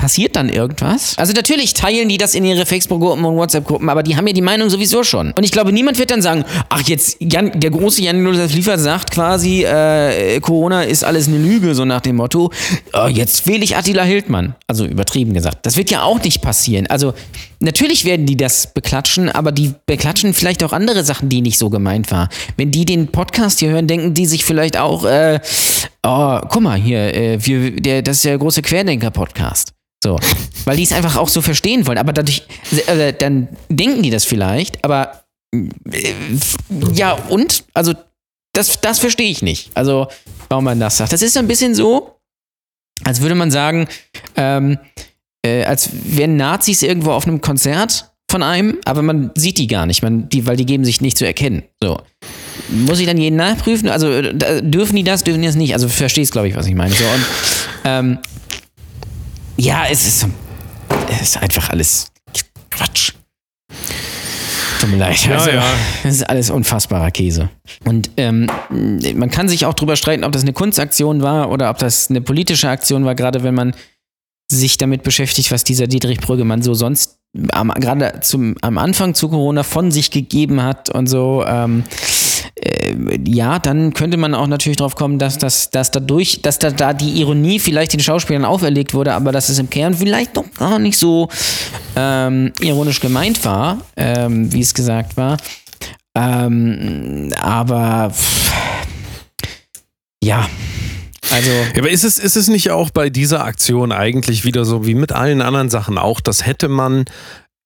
[SPEAKER 3] passiert dann irgendwas? Also natürlich teilen die das in ihre Facebook-Gruppen und WhatsApp-Gruppen, aber die haben ja die Meinung sowieso schon. Und ich glaube, niemand wird dann sagen, ach jetzt, Jan, der große Jan-Josef Liefert sagt quasi, äh, Corona ist alles eine Lüge, so nach dem Motto, äh, jetzt wähle ich Attila Hildmann. Also übertrieben gesagt. Das wird ja auch nicht passieren. Also natürlich werden die das beklatschen, aber die beklatschen vielleicht auch andere Sachen, die nicht so gemeint war. Wenn die den Podcast hier hören, denken die sich vielleicht auch, äh, oh, guck mal hier, äh, wir, der, das ist der große Querdenker-Podcast. So, weil die es einfach auch so verstehen wollen. Aber dadurch, äh, dann denken die das vielleicht, aber äh, ja, und? Also, das, das verstehe ich nicht. Also, warum man das sagt. Das ist so ein bisschen so, als würde man sagen, ähm, äh, als wären Nazis irgendwo auf einem Konzert von einem, aber man sieht die gar nicht, man, die, weil die geben sich nicht zu erkennen. So. muss ich dann jeden nachprüfen? Also äh, dürfen die das, dürfen die das nicht? Also verstehst, glaube ich, was ich meine. So, und, ähm, ja, es ist, es ist einfach alles Quatsch. Tut mir leid.
[SPEAKER 2] Ja,
[SPEAKER 3] also,
[SPEAKER 2] ja.
[SPEAKER 3] Das ist alles unfassbarer Käse. Und ähm, man kann sich auch drüber streiten, ob das eine Kunstaktion war oder ob das eine politische Aktion war, gerade wenn man sich damit beschäftigt, was dieser Dietrich Brüggemann so sonst am, gerade zum, am Anfang zu Corona von sich gegeben hat und so. Ähm, äh, ja, dann könnte man auch natürlich drauf kommen, dass, das, dass dadurch, dass da, da die Ironie vielleicht den Schauspielern auferlegt wurde, aber dass es im Kern vielleicht doch gar nicht so ähm, ironisch gemeint war, ähm, wie es gesagt war. Ähm, aber ja, also.
[SPEAKER 2] Aber ist es, ist es nicht auch bei dieser Aktion eigentlich wieder so wie mit allen anderen Sachen auch, das hätte man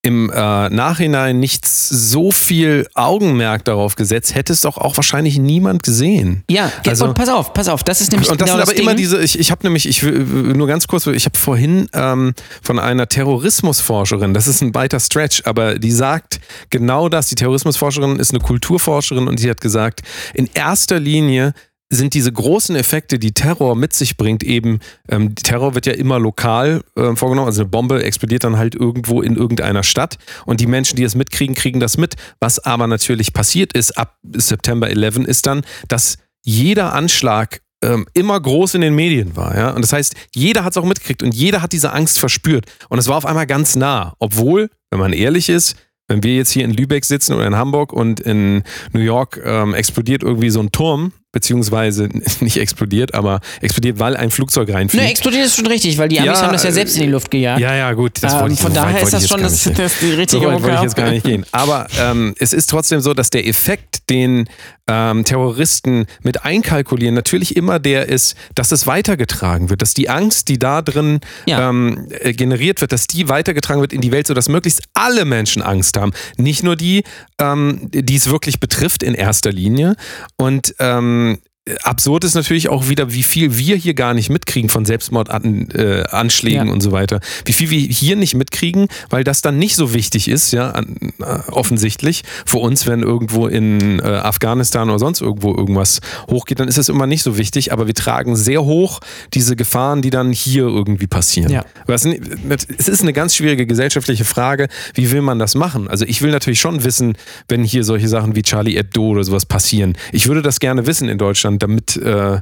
[SPEAKER 2] im äh, Nachhinein nicht so viel Augenmerk darauf gesetzt, hätte es doch auch wahrscheinlich niemand gesehen.
[SPEAKER 3] Ja,
[SPEAKER 2] Also-
[SPEAKER 3] und pass auf, pass auf, das ist nämlich
[SPEAKER 2] Und das
[SPEAKER 3] genau
[SPEAKER 2] sind aber
[SPEAKER 3] das
[SPEAKER 2] immer
[SPEAKER 3] Ding.
[SPEAKER 2] diese, ich, ich habe nämlich, ich will nur ganz kurz, ich habe vorhin ähm, von einer Terrorismusforscherin, das ist ein weiter Stretch, aber die sagt genau das, die Terrorismusforscherin ist eine Kulturforscherin und die hat gesagt, in erster Linie sind diese großen Effekte, die Terror mit sich bringt, eben, ähm, Terror wird ja immer lokal ähm, vorgenommen, also eine Bombe explodiert dann halt irgendwo in irgendeiner Stadt und die Menschen, die es mitkriegen, kriegen das mit. Was aber natürlich passiert ist ab September 11 ist dann, dass jeder Anschlag ähm, immer groß in den Medien war. Ja? Und das heißt, jeder hat es auch mitgekriegt und jeder hat diese Angst verspürt. Und es war auf einmal ganz nah. Obwohl, wenn man ehrlich ist, wenn wir jetzt hier in Lübeck sitzen oder in Hamburg und in New York ähm, explodiert irgendwie so ein Turm, beziehungsweise nicht explodiert, aber explodiert, weil ein Flugzeug reinfliegt.
[SPEAKER 3] Ne, explodiert ist schon richtig, weil die Amis
[SPEAKER 2] Ja,
[SPEAKER 3] haben das ja selbst in die Luft gejagt.
[SPEAKER 2] Ja, ja, gut. Das
[SPEAKER 3] Ähm,
[SPEAKER 2] ich,
[SPEAKER 3] von
[SPEAKER 2] so
[SPEAKER 3] daher ist das schon das, das die richtige
[SPEAKER 2] So weit wollte ich jetzt gar nicht gehen. Aber ähm, es ist trotzdem so, dass der Effekt, den ähm, Terroristen mit einkalkulieren, natürlich immer der ist, dass es weitergetragen wird, dass die Angst, die da drin
[SPEAKER 3] Ja.
[SPEAKER 2] ähm, äh, generiert wird, dass die weitergetragen wird in die Welt, sodass möglichst alle Menschen Angst haben. Nicht nur die, ähm, die es wirklich betrifft in erster Linie. Und ähm, absurd ist natürlich auch wieder, wie viel wir hier gar nicht mitkriegen von Selbstmordanschlägen äh,
[SPEAKER 3] Ja.
[SPEAKER 2] und so weiter. Wie viel wir hier nicht mitkriegen, weil das dann nicht so wichtig ist, ja, an, äh, offensichtlich. Für uns, wenn irgendwo in äh, Afghanistan oder sonst irgendwo irgendwas hochgeht, dann ist es immer nicht so wichtig, aber wir tragen sehr hoch diese Gefahren, die dann hier irgendwie passieren.
[SPEAKER 3] Ja.
[SPEAKER 2] Es ist eine ganz schwierige gesellschaftliche Frage, wie will man das machen? Also ich will natürlich schon wissen, wenn hier solche Sachen wie Charlie Hebdo oder sowas passieren. Ich würde das gerne wissen in Deutschland, damit äh,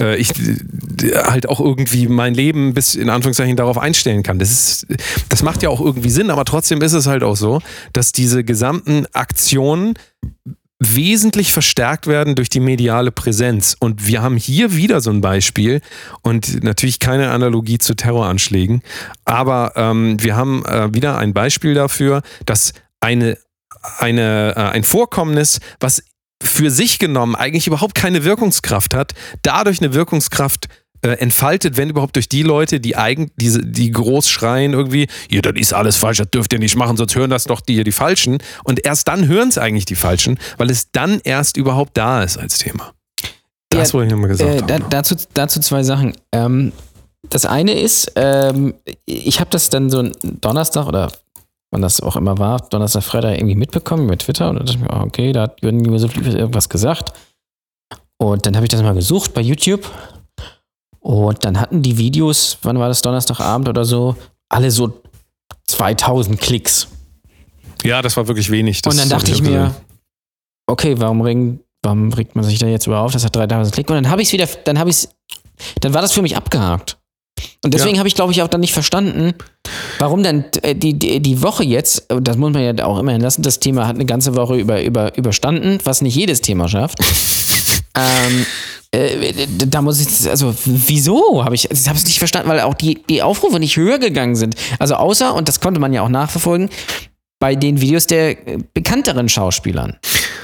[SPEAKER 2] äh, ich äh, halt auch irgendwie mein Leben bis in Anführungszeichen darauf einstellen kann. Das, ist, das macht ja auch irgendwie Sinn, aber trotzdem ist es halt auch so, dass diese gesamten Aktionen wesentlich verstärkt werden durch die mediale Präsenz. Und wir haben hier wieder so ein Beispiel und natürlich keine Analogie zu Terroranschlägen, aber ähm, wir haben äh, wieder ein Beispiel dafür, dass eine, eine, äh, ein Vorkommnis, was für sich genommen eigentlich überhaupt keine Wirkungskraft hat, dadurch eine Wirkungskraft äh, entfaltet, wenn überhaupt durch die Leute, die eigen, diese, die groß schreien irgendwie, ja, das ist alles falsch, das dürft ihr nicht machen, sonst hören das doch die, die Falschen. Und erst dann hören es eigentlich die Falschen, weil es dann erst überhaupt da ist als Thema. Das
[SPEAKER 3] Ja,
[SPEAKER 2] wollte ich nochmal gesagt
[SPEAKER 3] Äh,
[SPEAKER 2] haben.
[SPEAKER 3] da, dazu, dazu zwei Sachen. Ähm, das eine ist, ähm, ich habe das dann so Donnerstag oder wann das auch immer war, Donnerstag, Freitag irgendwie mitbekommen über Twitter und dann dachte ich mir, ah, okay, da hat Jürgen viel irgendwas gesagt. Und dann habe ich das mal gesucht bei YouTube und dann hatten die Videos, wann war das, Donnerstagabend oder so, alle so 2000 Klicks.
[SPEAKER 2] ja, das war wirklich wenig. Das
[SPEAKER 3] und dann dachte ich mir,
[SPEAKER 2] gesehen.
[SPEAKER 3] okay, warum, ring, warum regt man sich da jetzt über auf? Das hat 3000 Klick. Und dann habe ich es wieder, dann habe ich dann war das für mich abgehakt. Und deswegen
[SPEAKER 2] Ja.
[SPEAKER 3] habe ich, glaube ich, auch dann nicht verstanden, warum dann äh, die, die, die Woche jetzt, das muss man ja auch immerhin lassen, das Thema hat eine ganze Woche über, über, überstanden, was nicht jedes Thema schafft. ähm, äh, da muss ich, also wieso habe ich, ich habe es nicht verstanden, weil auch die, die Aufrufe nicht höher gegangen sind. Also außer, und das konnte man ja auch nachverfolgen, bei den Videos der äh, bekannteren Schauspielern.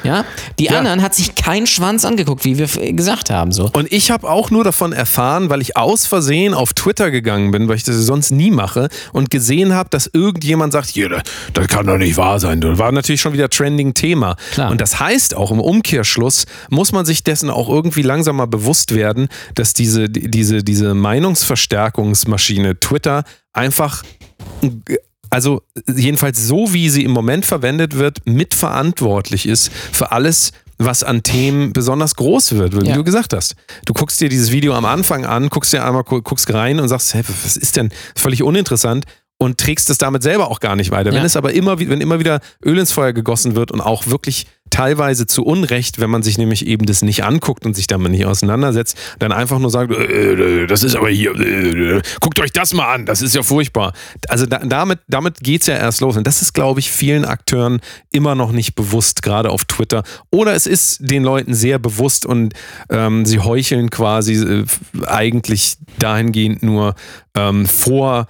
[SPEAKER 3] Ja, die
[SPEAKER 2] Ja.
[SPEAKER 3] anderen hat sich kein Schwanz angeguckt, wie wir gesagt haben. So.
[SPEAKER 2] Und ich habe auch nur davon erfahren, weil ich aus Versehen auf Twitter gegangen bin, weil ich das sonst nie mache und gesehen habe, dass irgendjemand sagt, hier, das, das kann doch nicht wahr sein. Das war natürlich schon wieder trending Thema.
[SPEAKER 3] Klar.
[SPEAKER 2] Und das heißt auch im Umkehrschluss muss man sich dessen auch irgendwie langsam mal bewusst werden, dass diese, diese, diese Meinungsverstärkungsmaschine Twitter einfach also jedenfalls so, wie sie im Moment verwendet wird, mitverantwortlich ist für alles, was an Themen besonders groß wird, wie
[SPEAKER 3] Ja.
[SPEAKER 2] du gesagt hast. Du guckst dir dieses Video am Anfang an, guckst dir einmal, gu- guckst rein und sagst, hä, was ist denn völlig uninteressant und trägst es damit selber auch gar nicht weiter.
[SPEAKER 3] Ja.
[SPEAKER 2] Wenn es aber immer, wenn immer wieder Öl ins Feuer gegossen wird und auch wirklich teilweise zu Unrecht, wenn man sich nämlich eben das nicht anguckt und sich damit nicht auseinandersetzt, dann einfach nur sagt, äh, äh, das ist aber hier, äh, guckt euch das mal an, das ist ja furchtbar. Also da, damit, damit geht's ja erst los. Und das ist, glaube ich, vielen Akteuren immer noch nicht bewusst, gerade auf Twitter. Oder es ist den Leuten sehr bewusst und ähm, sie heucheln quasi äh, eigentlich dahingehend nur ähm, vor,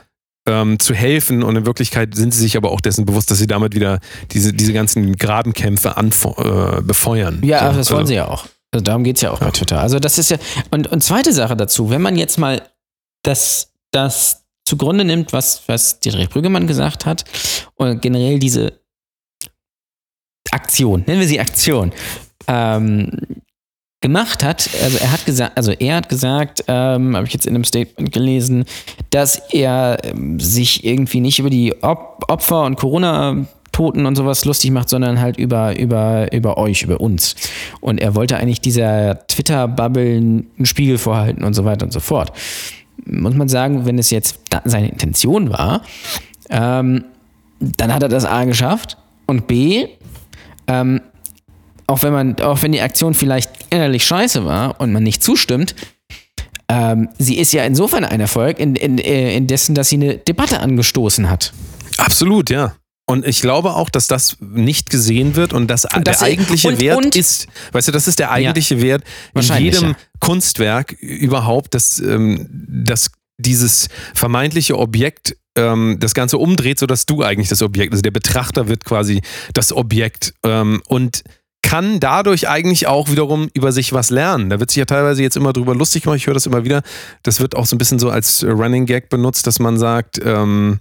[SPEAKER 2] ähm, zu helfen und in Wirklichkeit sind sie sich aber auch dessen bewusst, dass sie damit wieder diese, diese ganzen Grabenkämpfe äh, befeuern.
[SPEAKER 3] Ja,
[SPEAKER 2] So,
[SPEAKER 3] das wollen
[SPEAKER 2] also-
[SPEAKER 3] sie ja auch. Also darum geht es ja auch bei Twitter. Also das ist ja. Und, und zweite Sache dazu, wenn man jetzt mal das, das zugrunde nimmt, was, was Dietrich Brüggemann gesagt hat, und generell diese Aktion, nennen wir sie Aktion, ähm, gemacht hat, also er hat gesagt, also er hat gesagt, ähm, habe ich jetzt in einem Statement gelesen, dass er ähm, sich irgendwie nicht über die Op Opfer und Corona-Toten und sowas lustig macht, sondern halt über, über, über euch, über uns. Und er wollte eigentlich dieser Twitter-Bubble einen Spiegel vorhalten und so weiter und so fort. Muss man sagen, wenn es jetzt seine Intention war, ähm, dann hat er das A geschafft und B, ähm, auch wenn man, auch wenn die Aktion vielleicht innerlich scheiße war und man nicht zustimmt, ähm, sie ist ja insofern ein Erfolg, in, in, äh, in dessen, dass sie eine Debatte angestoßen hat.
[SPEAKER 2] Absolut, ja. Und ich glaube auch, dass das nicht gesehen wird und dass
[SPEAKER 3] Und
[SPEAKER 2] der eigentliche
[SPEAKER 3] und-
[SPEAKER 2] Wert
[SPEAKER 3] und-
[SPEAKER 2] ist, weißt du, das ist der eigentliche Wert in jedem
[SPEAKER 3] ja.
[SPEAKER 2] Kunstwerk überhaupt, dass, ähm, dass dieses vermeintliche Objekt ähm, das Ganze umdreht, sodass du eigentlich das Objekt, also der Betrachter wird quasi das Objekt ähm, und kann dadurch eigentlich auch wiederum über sich was lernen. Da wird sich ja teilweise jetzt immer drüber lustig gemacht, ich höre das immer wieder. Das wird auch so ein bisschen so als Running Gag benutzt, dass man sagt, ähm,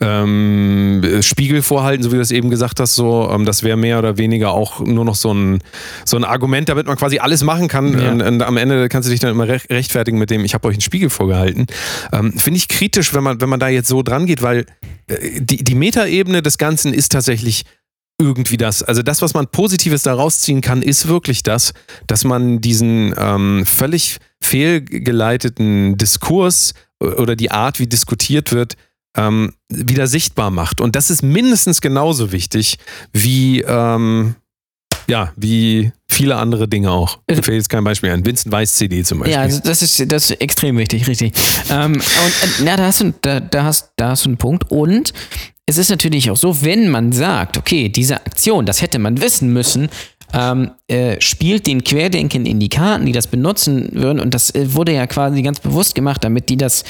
[SPEAKER 2] ähm, Spiegel vorhalten, so wie du das eben gesagt hast, so, ähm, das wäre mehr oder weniger auch nur noch so ein, so ein Argument, damit man quasi alles machen kann.
[SPEAKER 3] Ja.
[SPEAKER 2] Und, und am Ende kannst du dich dann immer recht, rechtfertigen mit dem, ich habe euch einen Spiegel vorgehalten. Ähm, Finde ich kritisch, wenn man, wenn man da jetzt so dran geht, weil äh, die, die Metaebene des Ganzen ist tatsächlich irgendwie das. Also das, was man Positives daraus ziehen kann, ist wirklich das, dass man diesen ähm, völlig fehlgeleiteten Diskurs oder die Art, wie diskutiert wird, ähm, wieder sichtbar macht. Und das ist mindestens genauso wichtig wie, ähm, ja, wie viele andere Dinge auch. Mir fällt jetzt kein Beispiel ein. Vincent Weiss CD zum Beispiel.
[SPEAKER 3] Ja, das ist, das ist extrem wichtig, richtig. ähm, und äh, na, da, hast du, da, da, hast, da hast du einen Punkt. Und es ist natürlich auch so, wenn man sagt, okay, diese Aktion, das hätte man wissen müssen, ähm, äh, spielt den Querdenken in die Karten, die das benutzen würden. Und das äh, wurde ja quasi ganz bewusst gemacht, damit die das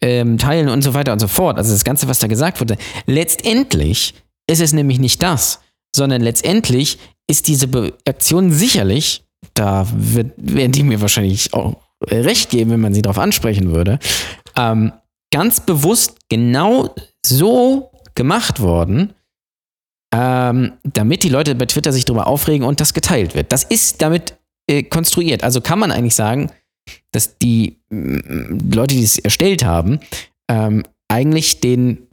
[SPEAKER 3] ähm, teilen und so weiter und so fort. Also das Ganze, was da gesagt wurde. Letztendlich ist es nämlich nicht das, sondern letztendlich ist diese Be Aktion sicherlich, da wird, werden die mir wahrscheinlich auch äh, recht geben, wenn man sie darauf ansprechen würde, ähm, ganz bewusst genau so gemacht worden, ähm, damit die Leute bei Twitter sich darüber aufregen und das geteilt wird. Das ist damit äh, konstruiert. Also kann man eigentlich sagen, dass die mm, Leute, die es erstellt haben, ähm, eigentlich den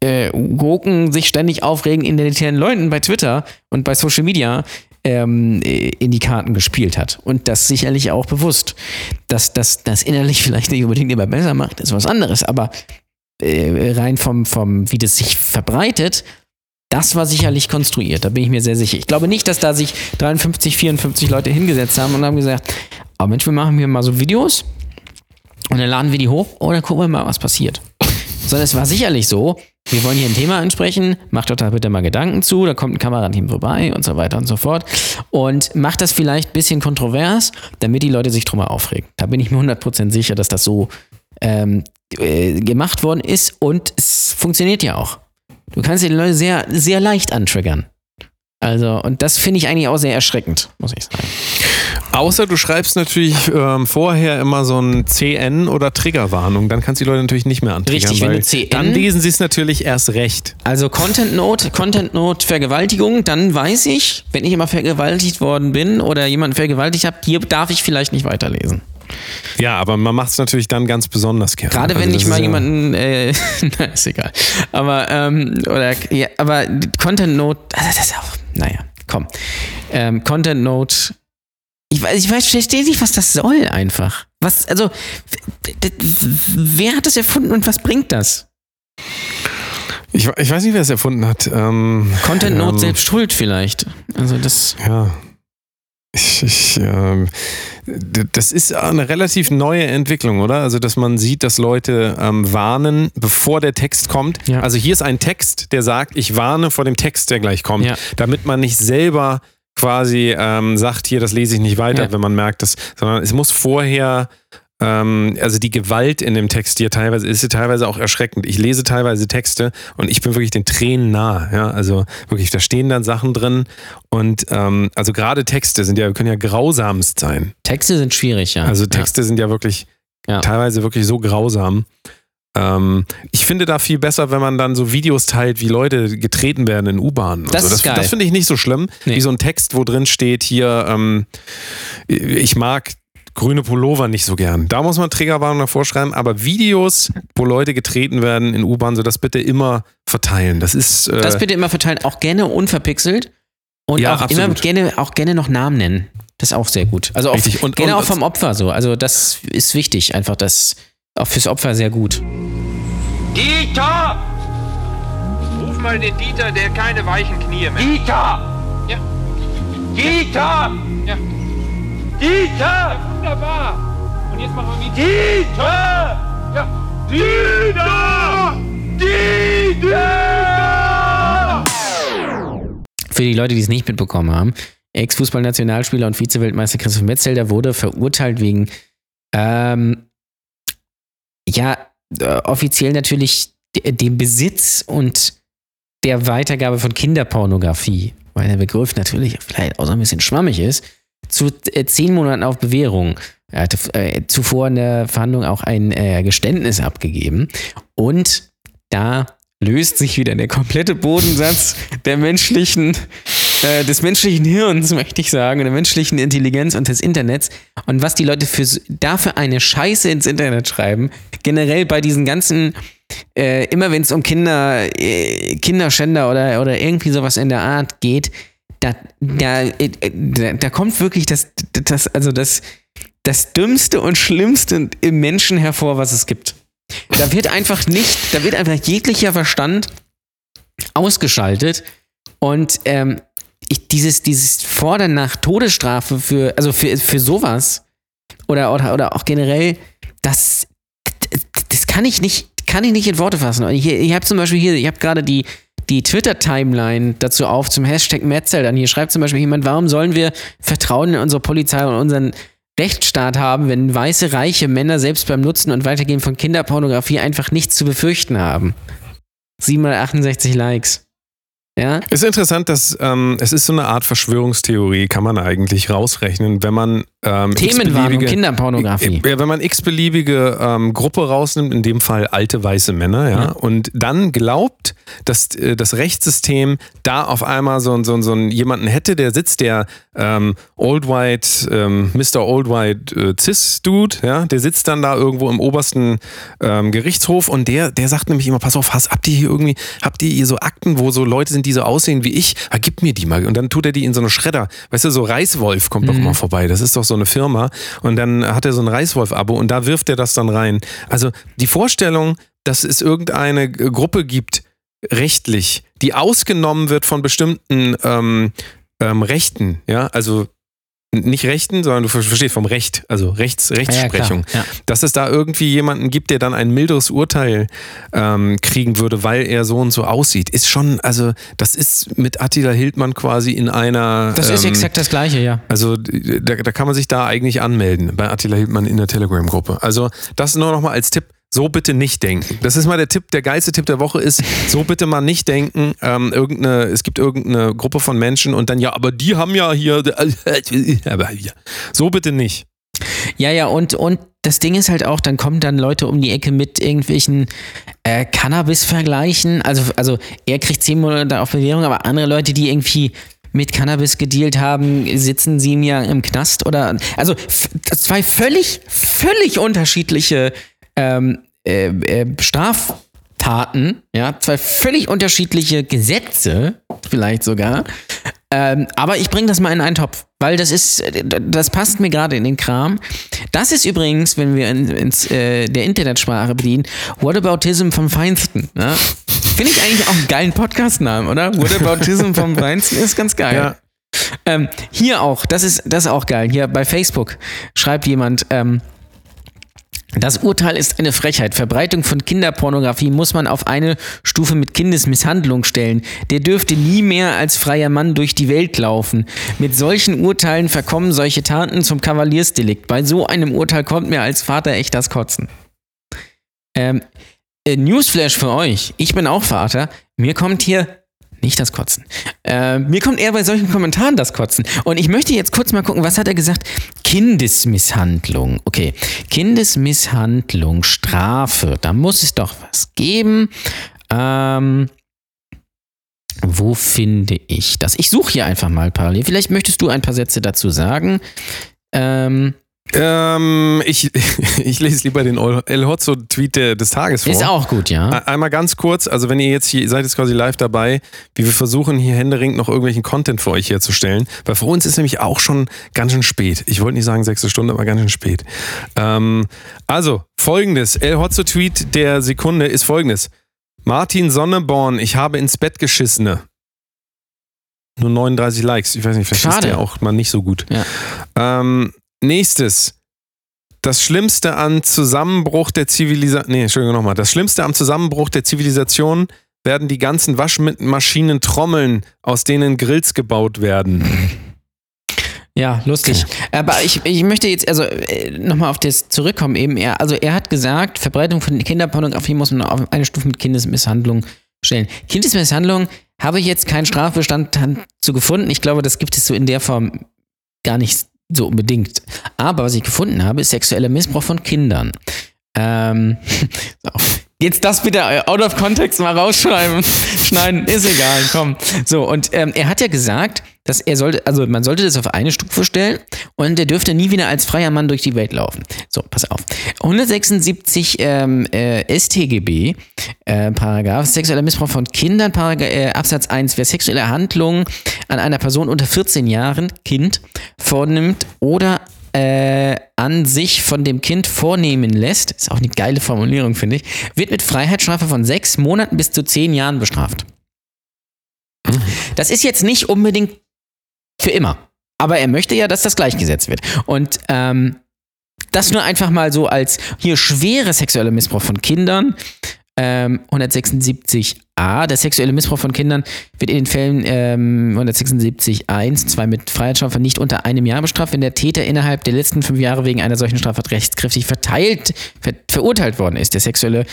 [SPEAKER 3] äh, Gurken sich ständig aufregen, identitären Leuten bei Twitter und bei Social Media ähm, äh, in die Karten gespielt hat. Und das sicherlich auch bewusst. Dass das das innerlich vielleicht nicht unbedingt immer besser macht, ist was anderes. Aber äh, rein vom, vom, wie das sich verbreitet, das war sicherlich konstruiert. Da bin ich mir sehr sicher. Ich glaube nicht, dass da sich 53, 54 Leute hingesetzt haben und haben gesagt, aber Mensch, wir machen hier mal so Videos und dann laden wir die hoch und dann gucken wir mal, was passiert. Sondern es war sicherlich so, wir wollen hier ein Thema ansprechen, macht doch da bitte mal Gedanken zu, da kommt ein Kamerateam vorbei und so weiter und so fort. Und macht das vielleicht ein bisschen kontrovers, damit die Leute sich drüber aufregen. Da bin ich mir 100% sicher, dass das so ähm, äh, gemacht worden ist und es funktioniert ja auch. Du kannst die Leute sehr, sehr leicht antriggern. Also, und das finde ich eigentlich auch sehr erschreckend, muss ich sagen.
[SPEAKER 2] Außer du schreibst natürlich ähm, vorher immer so ein CN oder Triggerwarnung, dann kannst du die Leute natürlich nicht mehr antriggern.
[SPEAKER 3] Richtig, wenn du CN
[SPEAKER 2] Dann lesen sie es natürlich erst recht.
[SPEAKER 3] Also Content Note, Content Note Vergewaltigung, dann weiß ich, wenn ich immer vergewaltigt worden bin oder jemanden vergewaltigt habe, hier darf ich vielleicht nicht weiterlesen.
[SPEAKER 2] Ja, aber man macht es natürlich dann ganz besonders gerne.
[SPEAKER 3] Gerade
[SPEAKER 2] Also
[SPEAKER 3] wenn
[SPEAKER 2] das
[SPEAKER 3] ich mal jemanden, äh, na, ist egal. Aber, ähm, oder, ja, aber Content Note, also das ist auch, naja. komm. Ähm, Content Note. Ich weiß, ich weiß, verstehe nicht, was das soll einfach. Was, also, wer hat das erfunden und was bringt das?
[SPEAKER 2] Ich, ich weiß nicht, wer es erfunden hat. Ähm,
[SPEAKER 3] Content Note
[SPEAKER 2] ähm,
[SPEAKER 3] selbst schuld vielleicht. Also das.
[SPEAKER 2] Ja. Ich, ich, d- das ist eine relativ neue Entwicklung, oder? Also, dass man sieht, dass Leute ähm, warnen, bevor der Text kommt.
[SPEAKER 3] Ja.
[SPEAKER 2] Also, hier ist ein Text, der sagt, ich warne vor dem Text, der gleich kommt,
[SPEAKER 3] Ja.
[SPEAKER 2] damit man nicht selber quasi ähm, sagt, hier, das lese ich nicht weiter,
[SPEAKER 3] Ja.
[SPEAKER 2] wenn man merkt, dass, sondern es muss vorher, ähm, also die Gewalt in dem Text hier teilweise ist ja teilweise auch erschreckend. Ich lese teilweise Texte und ich bin wirklich den Tränen nah. Ja, also wirklich, da stehen dann Sachen drin und ähm, also gerade Texte sind ja können ja grausamst sein.
[SPEAKER 3] Texte sind schwierig, ja.
[SPEAKER 2] Also Texte sind ja wirklich
[SPEAKER 3] Ja.
[SPEAKER 2] teilweise wirklich so grausam. Ähm, ich finde da viel besser, wenn man dann so Videos teilt, wie Leute getreten werden in U-Bahnen.
[SPEAKER 3] Das
[SPEAKER 2] so. das, das finde ich nicht so schlimm,
[SPEAKER 3] Nee.
[SPEAKER 2] wie so ein Text, wo drin steht hier, ähm, ich mag grüne Pullover nicht so gern. Da muss man Triggerwarnung davor schreiben, aber Videos, wo Leute getreten werden in U-Bahn, so das bitte immer verteilen. Das ist äh,
[SPEAKER 3] Das bitte immer verteilen, auch gerne unverpixelt und
[SPEAKER 2] Ja,
[SPEAKER 3] auch immer
[SPEAKER 2] absolut.
[SPEAKER 3] gerne, auch gerne noch Namen nennen. Das ist auch sehr gut. Also auch.
[SPEAKER 2] Und-
[SPEAKER 3] gerne
[SPEAKER 2] und-
[SPEAKER 3] auch vom Opfer so. Also das ist wichtig, einfach das auch fürs Opfer sehr gut.
[SPEAKER 4] Dieter! Ruf mal den Dieter, der keine weichen Knie mehr. Dieter! Ja. Dieter! Ja. Dieter! Ja, wunderbar! Und jetzt machen wir mit Dieter! Ja. Dieter! Dieter!
[SPEAKER 3] Für die Leute, die es nicht mitbekommen haben, Ex-Fußballnationalspieler und Vize-Weltmeister Christoph Metzelder wurde verurteilt wegen, ähm, ja, äh, offiziell natürlich de- dem Besitz und der Weitergabe von Kinderpornografie, weil der Begriff natürlich vielleicht auch so ein bisschen schwammig ist, zu äh, zehn Monaten auf Bewährung. Er hatte äh, zuvor in der Verhandlung auch ein äh, Geständnis abgegeben und da löst sich wieder der komplette Bodensatz der menschlichen, äh, des menschlichen Hirns, möchte ich sagen, der menschlichen Intelligenz und des Internets. Und was die Leute für, dafür eine Scheiße ins Internet schreiben, generell bei diesen ganzen, äh, immer wenn es um Kinder, äh, Kinderschänder oder, oder irgendwie sowas in der Art geht, da, da, da, kommt wirklich das, das, also das, das Dümmste und Schlimmste im Menschen hervor, was es gibt. Da wird einfach nicht, da wird einfach jeglicher Verstand ausgeschaltet und ähm, ich, dieses, dieses Fordern nach Todesstrafe für, also für, für sowas oder, oder, oder auch generell, das, das kann ich nicht, kann ich nicht in Worte fassen. Ich, ich habe zum Beispiel hier, ich habe gerade die, die Twitter-Timeline dazu auf zum Hashtag Metzel. Dann hier schreibt zum Beispiel jemand, warum sollen wir Vertrauen in unsere Polizei und unseren Rechtsstaat haben, wenn weiße, reiche Männer selbst beim Nutzen und Weitergeben von Kinderpornografie einfach nichts zu befürchten haben? 768 Likes. Ja?
[SPEAKER 2] Ist interessant, dass ähm, es ist so eine Art Verschwörungstheorie, kann man eigentlich rausrechnen, wenn man ähm,
[SPEAKER 3] Themenwarnung, Kinderpornografie.
[SPEAKER 2] Ja, wenn man x-beliebige ähm, Gruppe rausnimmt, in dem Fall alte weiße Männer, ja,
[SPEAKER 3] Ja.
[SPEAKER 2] und dann glaubt, dass äh, das Rechtssystem da auf einmal so, so, so einen jemanden hätte, der sitzt, der ähm, Old White, ähm, Mr. Old White äh, Cis-Dude, ja, der sitzt dann da irgendwo im obersten ähm, Gerichtshof und der, der sagt nämlich immer, pass auf, hast, habt ihr hier irgendwie, habt ihr hier so Akten, wo so Leute sind, die so aussehen wie ich? Ah, gib mir die mal. Und dann tut er die in so eine Schredder. Weißt du, so Reißwolf kommt doch
[SPEAKER 3] Mhm.
[SPEAKER 2] immer vorbei. Das ist doch so eine Firma. Und dann hat er so ein Reißwolf-Abo und da wirft er das dann rein. Also die Vorstellung, dass es irgendeine Gruppe gibt, rechtlich, die ausgenommen wird von bestimmten ähm, ähm, Rechten, ja, also nicht Rechten, sondern du ver- verstehst vom Recht, also Rechts, Rechtsprechung,
[SPEAKER 3] Ja, klar.
[SPEAKER 2] dass es da irgendwie jemanden gibt, der dann ein milderes Urteil ähm, kriegen würde, weil er so und so aussieht, ist schon, also das ist mit Attila Hildmann quasi in einer.
[SPEAKER 3] Das ist
[SPEAKER 2] ähm,
[SPEAKER 3] exakt das Gleiche, ja.
[SPEAKER 2] also da, da kann man sich da eigentlich anmelden bei Attila Hildmann in der Telegram-Gruppe. Also das nur noch mal als Tipp. So bitte nicht denken. Das ist mal der Tipp, der geilste Tipp der Woche ist, so bitte mal nicht denken, ähm, irgendeine, es gibt irgendeine Gruppe von Menschen und dann, ja, aber die haben ja hier, aber ja. so bitte nicht.
[SPEAKER 3] Ja, ja, und, und das Ding ist halt auch, dann kommen dann Leute um die Ecke mit irgendwelchen äh, Cannabis-Vergleichen. Also, also er kriegt zehn Monate auf Bewährung, aber andere Leute, die irgendwie mit Cannabis gedealt haben, sitzen sieben Jahre im Knast oder. Also zwei völlig, völlig unterschiedliche ähm, äh, äh, Straftaten, ja, zwei völlig unterschiedliche Gesetze, vielleicht sogar. Ähm, aber ich bringe das mal in einen Topf, weil das ist, das passt mir gerade in den Kram. Das ist übrigens, wenn wir in, ins, äh, der Internetsprache bedienen, Whataboutism vom Feinsten. Ne? Finde ich eigentlich auch einen geilen Podcast-Namen, oder? Whataboutism vom Feinsten ist ganz geil.
[SPEAKER 2] Ja.
[SPEAKER 3] Ähm, hier auch, das ist, das ist auch geil. Hier bei Facebook schreibt jemand, ähm, das Urteil ist eine Frechheit. Verbreitung von Kinderpornografie muss man auf eine Stufe mit Kindesmisshandlung stellen. Der dürfte nie mehr als freier Mann durch die Welt laufen. Mit solchen Urteilen verkommen solche Taten zum Kavaliersdelikt. Bei so einem Urteil kommt mir als Vater echt das Kotzen. Ähm, äh, Newsflash für euch. Ich bin auch Vater. Mir kommt hier nicht das Kotzen. Äh, mir kommt eher bei solchen Kommentaren das Kotzen. Und ich möchte jetzt kurz mal gucken, was hat er gesagt? Kindesmisshandlung. Okay. Kindesmisshandlung, Strafe. Da muss es doch was geben. Ähm, wo finde ich das? Ich suche hier einfach mal parallel. Vielleicht möchtest du ein paar Sätze dazu sagen. Ähm,
[SPEAKER 2] Ähm, ich, ich lese lieber den El Hotzo-Tweet des Tages vor.
[SPEAKER 3] ist auch gut, ja.
[SPEAKER 2] Einmal ganz kurz, also wenn ihr jetzt hier, ihr seid jetzt quasi live dabei, wie wir versuchen hier händeringend noch irgendwelchen Content für euch herzustellen, weil für uns ist nämlich auch schon ganz schön spät. Ich wollte nicht sagen sechste Stunde, aber ganz schön spät. Ähm, also, folgendes, El Hotzo-Tweet der Sekunde ist folgendes. Martin Sonneborn, ich habe ins Bett geschissene. Nur 39 Likes. Ich weiß nicht, vielleicht ist
[SPEAKER 3] Schade.
[SPEAKER 2] der auch mal nicht so gut.
[SPEAKER 3] Ja.
[SPEAKER 2] Ähm, nächstes. Das Schlimmste an Zusammenbruch der Zivilisation. Nee, Entschuldigung nochmal. Das Schlimmste am Zusammenbruch der Zivilisation werden die ganzen Waschmaschinen trommeln, aus denen Grills gebaut werden.
[SPEAKER 3] Ja, lustig. Aber ich, ich möchte jetzt also nochmal auf das zurückkommen eben. Er, also er hat gesagt, Verbreitung von Kinderpornografie muss man auf eine Stufe mit Kindesmisshandlung stellen. Kindesmisshandlung habe ich jetzt keinen Strafbestand zu gefunden. Ich glaube, das gibt es so in der Form gar nicht so unbedingt. Aber was ich gefunden habe, ist sexueller Missbrauch von Kindern. Ähm. Jetzt das bitte out of context mal rausschreiben. Schneiden, ist egal, komm. So, und ähm, er hat ja gesagt, dass er sollte, also man sollte das auf eine Stufe stellen und er dürfte nie wieder als freier Mann durch die Welt laufen. So, pass auf. 176 ähm, äh, StGB, äh, Paragraph, sexueller Missbrauch von Kindern, Paragraph, äh, Absatz 1, wer sexuelle Handlungen an einer Person unter 14 Jahren, Kind, vornimmt oder äh, an sich von dem Kind vornehmen lässt, ist auch eine geile Formulierung, finde ich, wird mit Freiheitsstrafe von sechs Monaten bis zu zehn Jahren bestraft. Das ist jetzt nicht unbedingt für immer. Aber er möchte ja, dass das gleichgesetzt wird. Und ähm, das nur einfach mal so als hier schwere sexuelle Missbrauch von Kindern. Ähm, 176a, der sexuelle Missbrauch von Kindern wird in den Fällen ähm, 176.1, 2 mit Freiheitsstrafe nicht unter einem Jahr bestraft, wenn der Täter innerhalb der letzten fünf Jahre wegen einer solchen Straftat rechtskräftig verteilt, ver verurteilt worden ist. Der sexuelle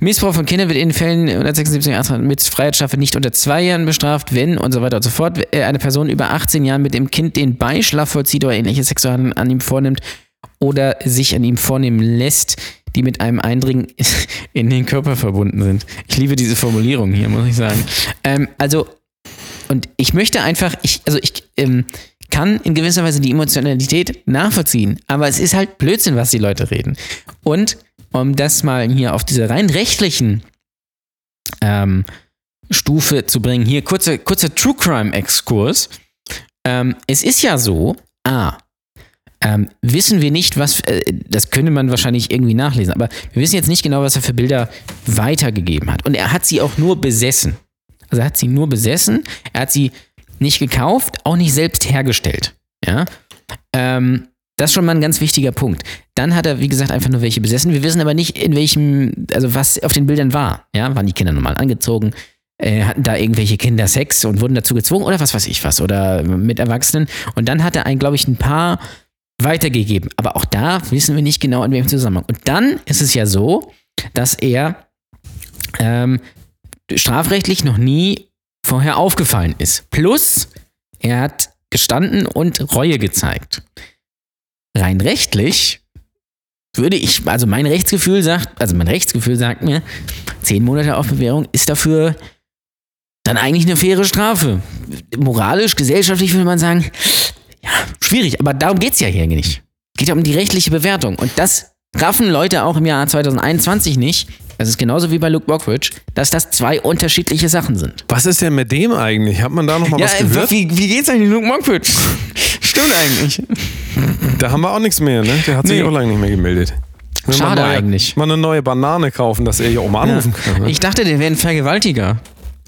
[SPEAKER 3] Missbrauch von Kindern wird in den Fällen 176 mit Freiheitsstrafe nicht unter zwei Jahren bestraft, wenn und so weiter und so fort äh, eine Person über 18 Jahren mit dem Kind den Beischlaf vollzieht oder ähnliche Sexualhandlungen an ihm vornimmt oder sich an ihm vornehmen lässt, die mit einem Eindringen in den Körper verbunden sind. Ich liebe diese Formulierung hier, muss ich sagen. Ähm, also, und ich möchte einfach, ich, also ich ähm, kann in gewisser Weise die Emotionalität nachvollziehen, aber es ist halt Blödsinn, was die Leute reden. Und um das mal hier auf diese rein rechtlichen ähm, Stufe zu bringen, hier kurzer, kurzer True Crime Exkurs. Ähm, es ist ja so, A, ähm, wissen wir nicht, was, äh, das könnte man wahrscheinlich irgendwie nachlesen, aber wir wissen jetzt nicht genau, was er für Bilder weitergegeben hat. Und er hat sie auch nur besessen. Also er hat sie nur besessen, er hat sie nicht gekauft, auch nicht selbst hergestellt. Ja. Ähm, das ist schon mal ein ganz wichtiger Punkt. Dann hat er, wie gesagt, einfach nur welche besessen. Wir wissen aber nicht, in welchem, also was auf den Bildern war. Ja, waren die Kinder normal angezogen? Äh, hatten da irgendwelche Kinder Sex und wurden dazu gezwungen oder was weiß ich was? Oder mit Erwachsenen. Und dann hat er ein, glaube ich, ein paar weitergegeben. Aber auch da wissen wir nicht genau, in welchem Zusammenhang. Und dann ist es ja so, dass er ähm, strafrechtlich noch nie vorher aufgefallen ist. Plus, er hat gestanden und Reue gezeigt. Rein rechtlich würde ich, also mein Rechtsgefühl sagt, also mein Rechtsgefühl sagt mir, zehn Monate auf Bewährung ist dafür dann eigentlich eine faire Strafe. Moralisch, gesellschaftlich würde man sagen, schwierig, aber darum geht es ja hier nicht. Es geht ja um die rechtliche Bewertung. Und das raffen Leute auch im Jahr 2021 nicht, es ist genauso wie bei Luke Mockridge, dass das zwei unterschiedliche Sachen sind.
[SPEAKER 2] Was ist denn mit dem eigentlich? Hat man da noch mal was gehört?
[SPEAKER 3] wie, wie geht's eigentlich Luke Mockridge? Stimmt eigentlich.
[SPEAKER 2] Da haben wir auch nichts mehr, ne? Der hat sich
[SPEAKER 3] Nee.
[SPEAKER 2] auch lange nicht mehr gemeldet.
[SPEAKER 3] Schade
[SPEAKER 2] mal,
[SPEAKER 3] eigentlich.
[SPEAKER 2] Mal eine neue Banane kaufen, dass er hier auch mal anrufen kann. Ne?
[SPEAKER 3] Ich dachte, der wäre ein Vergewaltiger.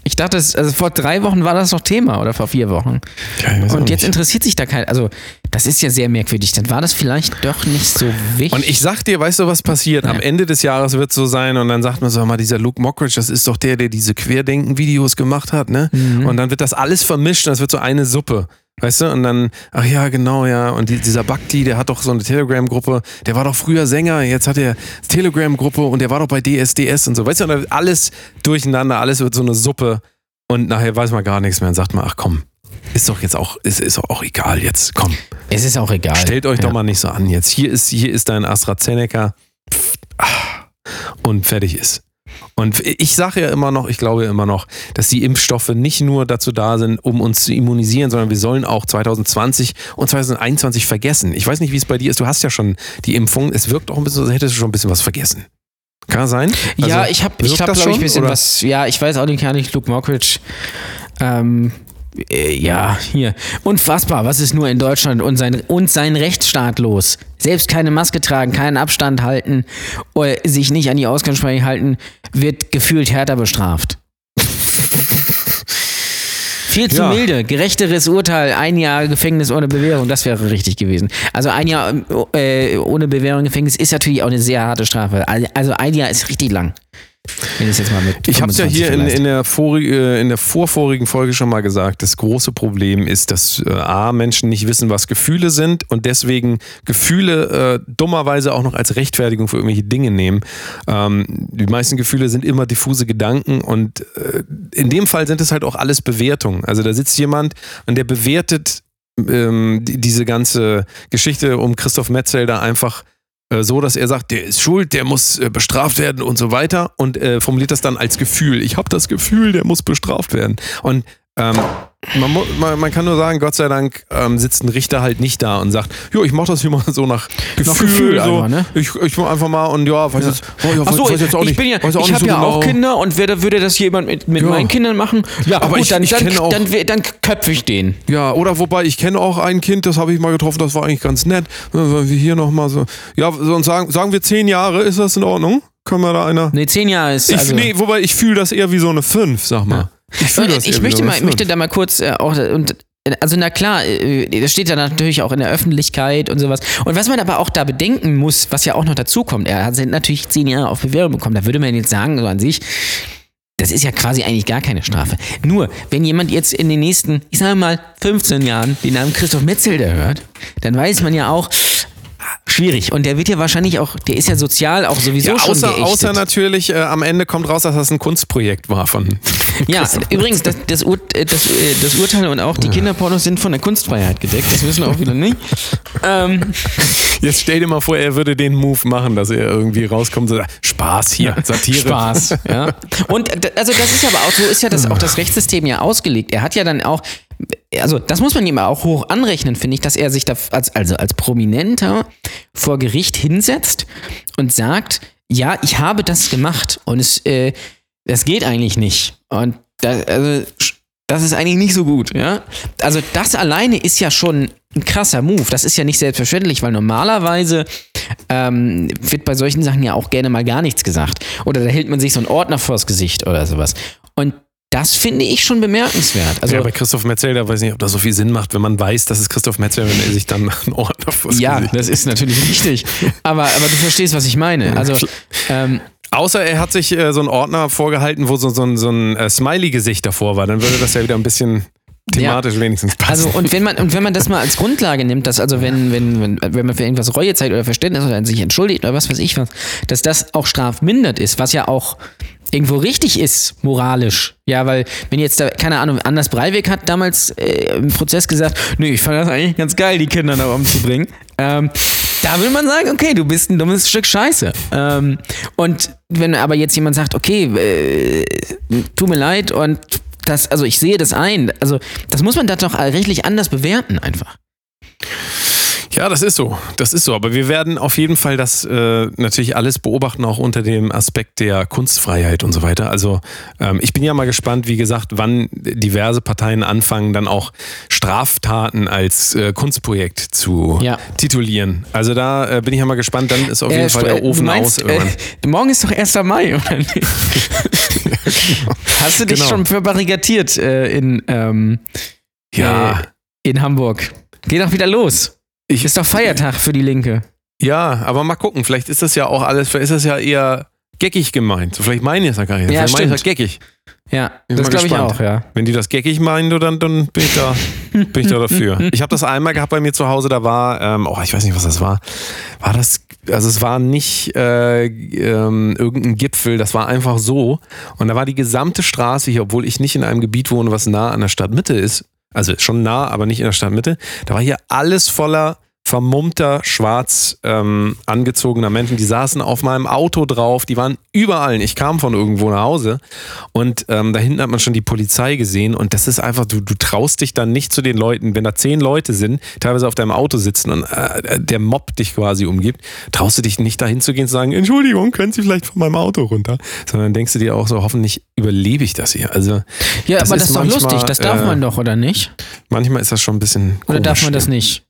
[SPEAKER 3] Ich dachte, es- also vor drei Wochen war das noch Thema oder vor vier Wochen.
[SPEAKER 2] Ja,
[SPEAKER 3] Und jetzt interessiert sich da kein. Also, das ist ja sehr merkwürdig. Dann war das vielleicht doch nicht so wichtig.
[SPEAKER 2] Und ich sag dir, weißt du, was passiert? Am
[SPEAKER 3] Ja.
[SPEAKER 2] Ende des Jahres wird so sein und dann sagt man so, mal, dieser Luke Mockridge, das ist doch der, der diese Querdenken-Videos gemacht hat, ne?
[SPEAKER 3] Mhm.
[SPEAKER 2] Und dann wird das alles vermischt und das wird so eine Suppe. Weißt du? Und dann, ach ja, genau, ja. Und die, dieser Bhakti, der hat doch so eine Telegram-Gruppe, der war doch früher Sänger, jetzt hat er Telegram-Gruppe und der war doch bei DSDS und so. Weißt du, und alles durcheinander, alles wird so eine Suppe und nachher weiß man gar nichts mehr und sagt man, ach komm, ist doch jetzt auch, ist, ist doch auch egal jetzt, komm.
[SPEAKER 3] es ist auch egal.
[SPEAKER 2] Stellt euch
[SPEAKER 3] ja.
[SPEAKER 2] doch mal nicht so an jetzt. Hier ist, hier ist dein AstraZeneca Ah. und fertig ist. Und ich sage ja immer noch, ich glaube immer noch, dass die Impfstoffe nicht nur dazu da sind, um uns zu immunisieren, sondern wir sollen auch 2020 und 2021 vergessen. Ich weiß nicht, wie es bei dir ist. Du hast ja schon die Impfung. Es wirkt auch ein bisschen, so, als hättest du schon ein bisschen was vergessen. Kann das sein?
[SPEAKER 3] ja,
[SPEAKER 2] Also,
[SPEAKER 3] ich habe, ich hab, glaube ich, ein
[SPEAKER 2] schon,
[SPEAKER 3] bisschen
[SPEAKER 2] oder?
[SPEAKER 3] was. Ja, ich weiß auch nicht, gar nicht, Luke Mockridge. Ähm, äh, ja, hier. Unfassbar, was ist nur in Deutschland und sein, und sein Rechtsstaat los? Selbst keine Maske tragen, keinen Abstand halten, oder sich nicht an die Ausgangssprache halten, wird gefühlt härter bestraft. Viel zu
[SPEAKER 2] Ja.
[SPEAKER 3] milde. Gerechteres Urteil, ein Jahr Gefängnis ohne Bewährung, das wäre richtig gewesen. Also ein Jahr äh, ohne Bewährung Gefängnis ist natürlich auch eine sehr harte Strafe. Also ein Jahr ist richtig lang. Ich
[SPEAKER 2] habe es ja
[SPEAKER 3] 25
[SPEAKER 2] hier in, in, der äh, in der vorvorigen Folge schon mal gesagt. Das große Problem ist, dass äh, A, Menschen nicht wissen, was Gefühle sind und deswegen Gefühle äh, dummerweise auch noch als Rechtfertigung für irgendwelche Dinge nehmen. Ähm, die meisten Gefühle sind immer diffuse Gedanken und äh, in dem Fall sind es halt auch alles Bewertungen. Also da sitzt jemand und der bewertet ähm, die, diese ganze Geschichte um Christoph Metzelder einfach äh, so, dass er sagt, der ist schuld, der muss äh, bestraft werden und so weiter und äh, formuliert das dann als Gefühl. Ich habe das Gefühl, der muss bestraft werden. Und ähm, man, man, man kann nur sagen, Gott sei Dank ähm, sitzt ein Richter halt nicht da und sagt, jo, ich mach das hier mal so nach Gefühl.
[SPEAKER 3] Gefühl
[SPEAKER 2] so.
[SPEAKER 3] einfach, ne?
[SPEAKER 2] Ich, ich mach einfach mal und ja, weiß jetzt, oh, ja, weiß jetzt auch
[SPEAKER 3] ich
[SPEAKER 2] nicht,
[SPEAKER 3] bin ja, ich
[SPEAKER 2] nicht
[SPEAKER 3] habe
[SPEAKER 2] so
[SPEAKER 3] ja
[SPEAKER 2] genau.
[SPEAKER 3] auch Kinder und würde, würde das jemand mit, mit
[SPEAKER 2] Ja.
[SPEAKER 3] meinen Kindern machen? Ja,
[SPEAKER 2] Aber
[SPEAKER 3] gut,
[SPEAKER 2] ich-
[SPEAKER 3] dann,
[SPEAKER 2] ich
[SPEAKER 3] dann,
[SPEAKER 2] auch-
[SPEAKER 3] dann, dann, dann köpfe ich den.
[SPEAKER 2] Ja, oder wobei, ich kenne auch ein Kind, das habe ich mal getroffen, das war eigentlich ganz nett. Wir hier nochmal so. Ja, sonst sagen, sagen wir zehn Jahre, ist das in Ordnung? Können wir da einer.
[SPEAKER 3] Nee, zehn Jahre ist.
[SPEAKER 2] Ich,
[SPEAKER 3] also,
[SPEAKER 2] nee, wobei ich fühle das eher wie so eine 5, sag mal. Ich eher
[SPEAKER 3] ich
[SPEAKER 2] wie
[SPEAKER 3] möchte, mal, ich möchte da mal kurz äh, auch und also na klar, äh, das steht ja natürlich auch in der Öffentlichkeit und sowas. Und was man aber auch da bedenken muss, was ja auch noch dazu kommt, er hat natürlich zehn Jahre auf Bewährung bekommen. Da würde man jetzt sagen, so an sich, das ist ja quasi eigentlich gar keine Strafe. Nur, wenn jemand jetzt in den nächsten, ich sage mal, 15 Jahren den Namen Christoph Metzelder hört, dann weiß man ja auch, schwierig. Und der wird ja wahrscheinlich auch, der ist ja sozial auch sowieso
[SPEAKER 2] Ja,
[SPEAKER 3] schon
[SPEAKER 2] außer,
[SPEAKER 3] geächtet.
[SPEAKER 2] außer natürlich, äh, am Ende kommt raus, dass das ein Kunstprojekt war von.
[SPEAKER 3] Ja, übrigens, das, das, Ur, äh, das, äh, das Urteil und auch die Kinderpornos sind von der Kunstfreiheit gedeckt. Das wissen wir auch wieder nicht. Ähm,
[SPEAKER 2] Jetzt stell dir mal vor, er würde den Move machen, dass er irgendwie rauskommt und sagt: Spaß hier, Satire.
[SPEAKER 3] Spaß, ja. Und d- also das ist aber auch, so ist ja das auch das Rechtssystem ja ausgelegt. Er hat ja dann auch, also das muss man ihm auch hoch anrechnen, finde ich, dass er sich da als, also als Prominenter vor Gericht hinsetzt und sagt, ja, ich habe das gemacht und es, äh, das geht eigentlich nicht. Und das, also, das ist eigentlich nicht so gut, ja. Also das alleine ist ja schon ein krasser Move. Das ist ja nicht selbstverständlich, weil normalerweise ähm, wird bei solchen Sachen ja auch gerne mal gar nichts gesagt. Oder da hält man sich so einen Ordner vors Gesicht oder sowas. Und das finde ich schon bemerkenswert. Also
[SPEAKER 2] ja, bei Christoph Metzelder weiß nicht, ob das so viel Sinn macht, wenn man weiß, dass es Christoph Metzelder, wenn er sich dann einen Ordner vors
[SPEAKER 3] ja, das ist natürlich richtig. Aber, aber du verstehst, was ich meine. Also ähm,
[SPEAKER 2] Außer er hat sich äh, so einen Ordner vorgehalten, wo so, so ein, so ein äh, Smiley-Gesicht davor war. Dann würde das ja wieder ein bisschen thematisch wenigstens passen.
[SPEAKER 3] Also und wenn man und wenn man das mal als Grundlage nimmt, dass also wenn wenn wenn, wenn man für irgendwas Reue zeigt oder Verständnis oder sich entschuldigt oder was weiß ich was, dass das auch strafmindert ist, was ja auch irgendwo richtig ist moralisch. Ja, weil wenn jetzt da keine Ahnung, Anders Breivik hat damals äh, im Prozess gesagt, nee, ich fand das eigentlich ganz geil, die Kinder da umzubringen. Ähm, da würde man sagen, okay, du bist ein dummes Stück Scheiße. Ähm, und wenn aber jetzt jemand sagt, okay, äh, tut mir leid und das, also ich sehe das ein. Also, das muss man da doch rechtlich anders bewerten, einfach.
[SPEAKER 2] Ja, das ist so. Das ist so. Aber wir werden auf jeden Fall das äh, natürlich alles beobachten, auch unter dem Aspekt der Kunstfreiheit und so weiter. Also ähm, ich bin ja mal gespannt, wie gesagt, wann diverse Parteien anfangen, dann auch Straftaten als äh, Kunstprojekt zu
[SPEAKER 3] Ja.
[SPEAKER 2] titulieren. Also da äh, bin ich ja mal gespannt. Dann ist auf jeden
[SPEAKER 3] Äh,
[SPEAKER 2] Fall
[SPEAKER 3] sp-
[SPEAKER 2] der Ofen
[SPEAKER 3] du meinst,
[SPEAKER 2] aus.
[SPEAKER 3] Äh, morgen ist doch 1. Mai, oder nicht? Hast du dich
[SPEAKER 2] Genau.
[SPEAKER 3] schon verbarrikadiert äh, in, ähm,
[SPEAKER 2] ja.
[SPEAKER 3] äh, in Hamburg? Geht doch wieder los.
[SPEAKER 2] Ich-
[SPEAKER 3] ist doch Feiertag für die Linke.
[SPEAKER 2] Ja, aber mal gucken. Vielleicht ist das ja auch alles, vielleicht ist das ja eher geckig gemeint. Vielleicht meinen die es ja gar nicht.
[SPEAKER 3] Ja,
[SPEAKER 2] vielleicht meinen die es
[SPEAKER 3] stimmt.
[SPEAKER 2] ja geckig.
[SPEAKER 3] Ja,
[SPEAKER 2] Bin
[SPEAKER 3] das glaube ich auch, ja.
[SPEAKER 2] Wenn die das geckig meinen, du, dann, dann bin ich da, bin ich da dafür. Ich habe das einmal gehabt bei mir zu Hause, da war, ähm, oh, ich weiß nicht, was das war. War das, also es war nicht äh, ähm, irgendein Gipfel, das war einfach so. Und da war die gesamte Straße hier, obwohl ich nicht in einem Gebiet wohne, was nah an der Stadtmitte ist, also schon nah, aber nicht in der Stadtmitte, da war hier alles voller vermummter, schwarz ähm, angezogener Menschen. Die saßen auf meinem Auto drauf, die waren überall. Ich kam von irgendwo nach Hause und ähm, da hinten hat man schon die Polizei gesehen und das ist einfach, du, du traust dich dann nicht zu den Leuten, wenn da zehn Leute sind, teilweise auf deinem Auto sitzen und äh, der Mob dich quasi umgibt, traust du dich nicht dahin zu gehen und zu sagen, Entschuldigung, können Sie vielleicht von meinem Auto runter? Sondern denkst du dir auch so, hoffentlich überlebe ich das hier. Also
[SPEAKER 3] Ja,
[SPEAKER 2] Das
[SPEAKER 3] aber das ist doch
[SPEAKER 2] manchmal,
[SPEAKER 3] lustig. Das darf
[SPEAKER 2] äh,
[SPEAKER 3] man doch, oder nicht?
[SPEAKER 2] manchmal ist das schon ein bisschen
[SPEAKER 3] Oder darf
[SPEAKER 2] komisch.
[SPEAKER 3] man das nicht?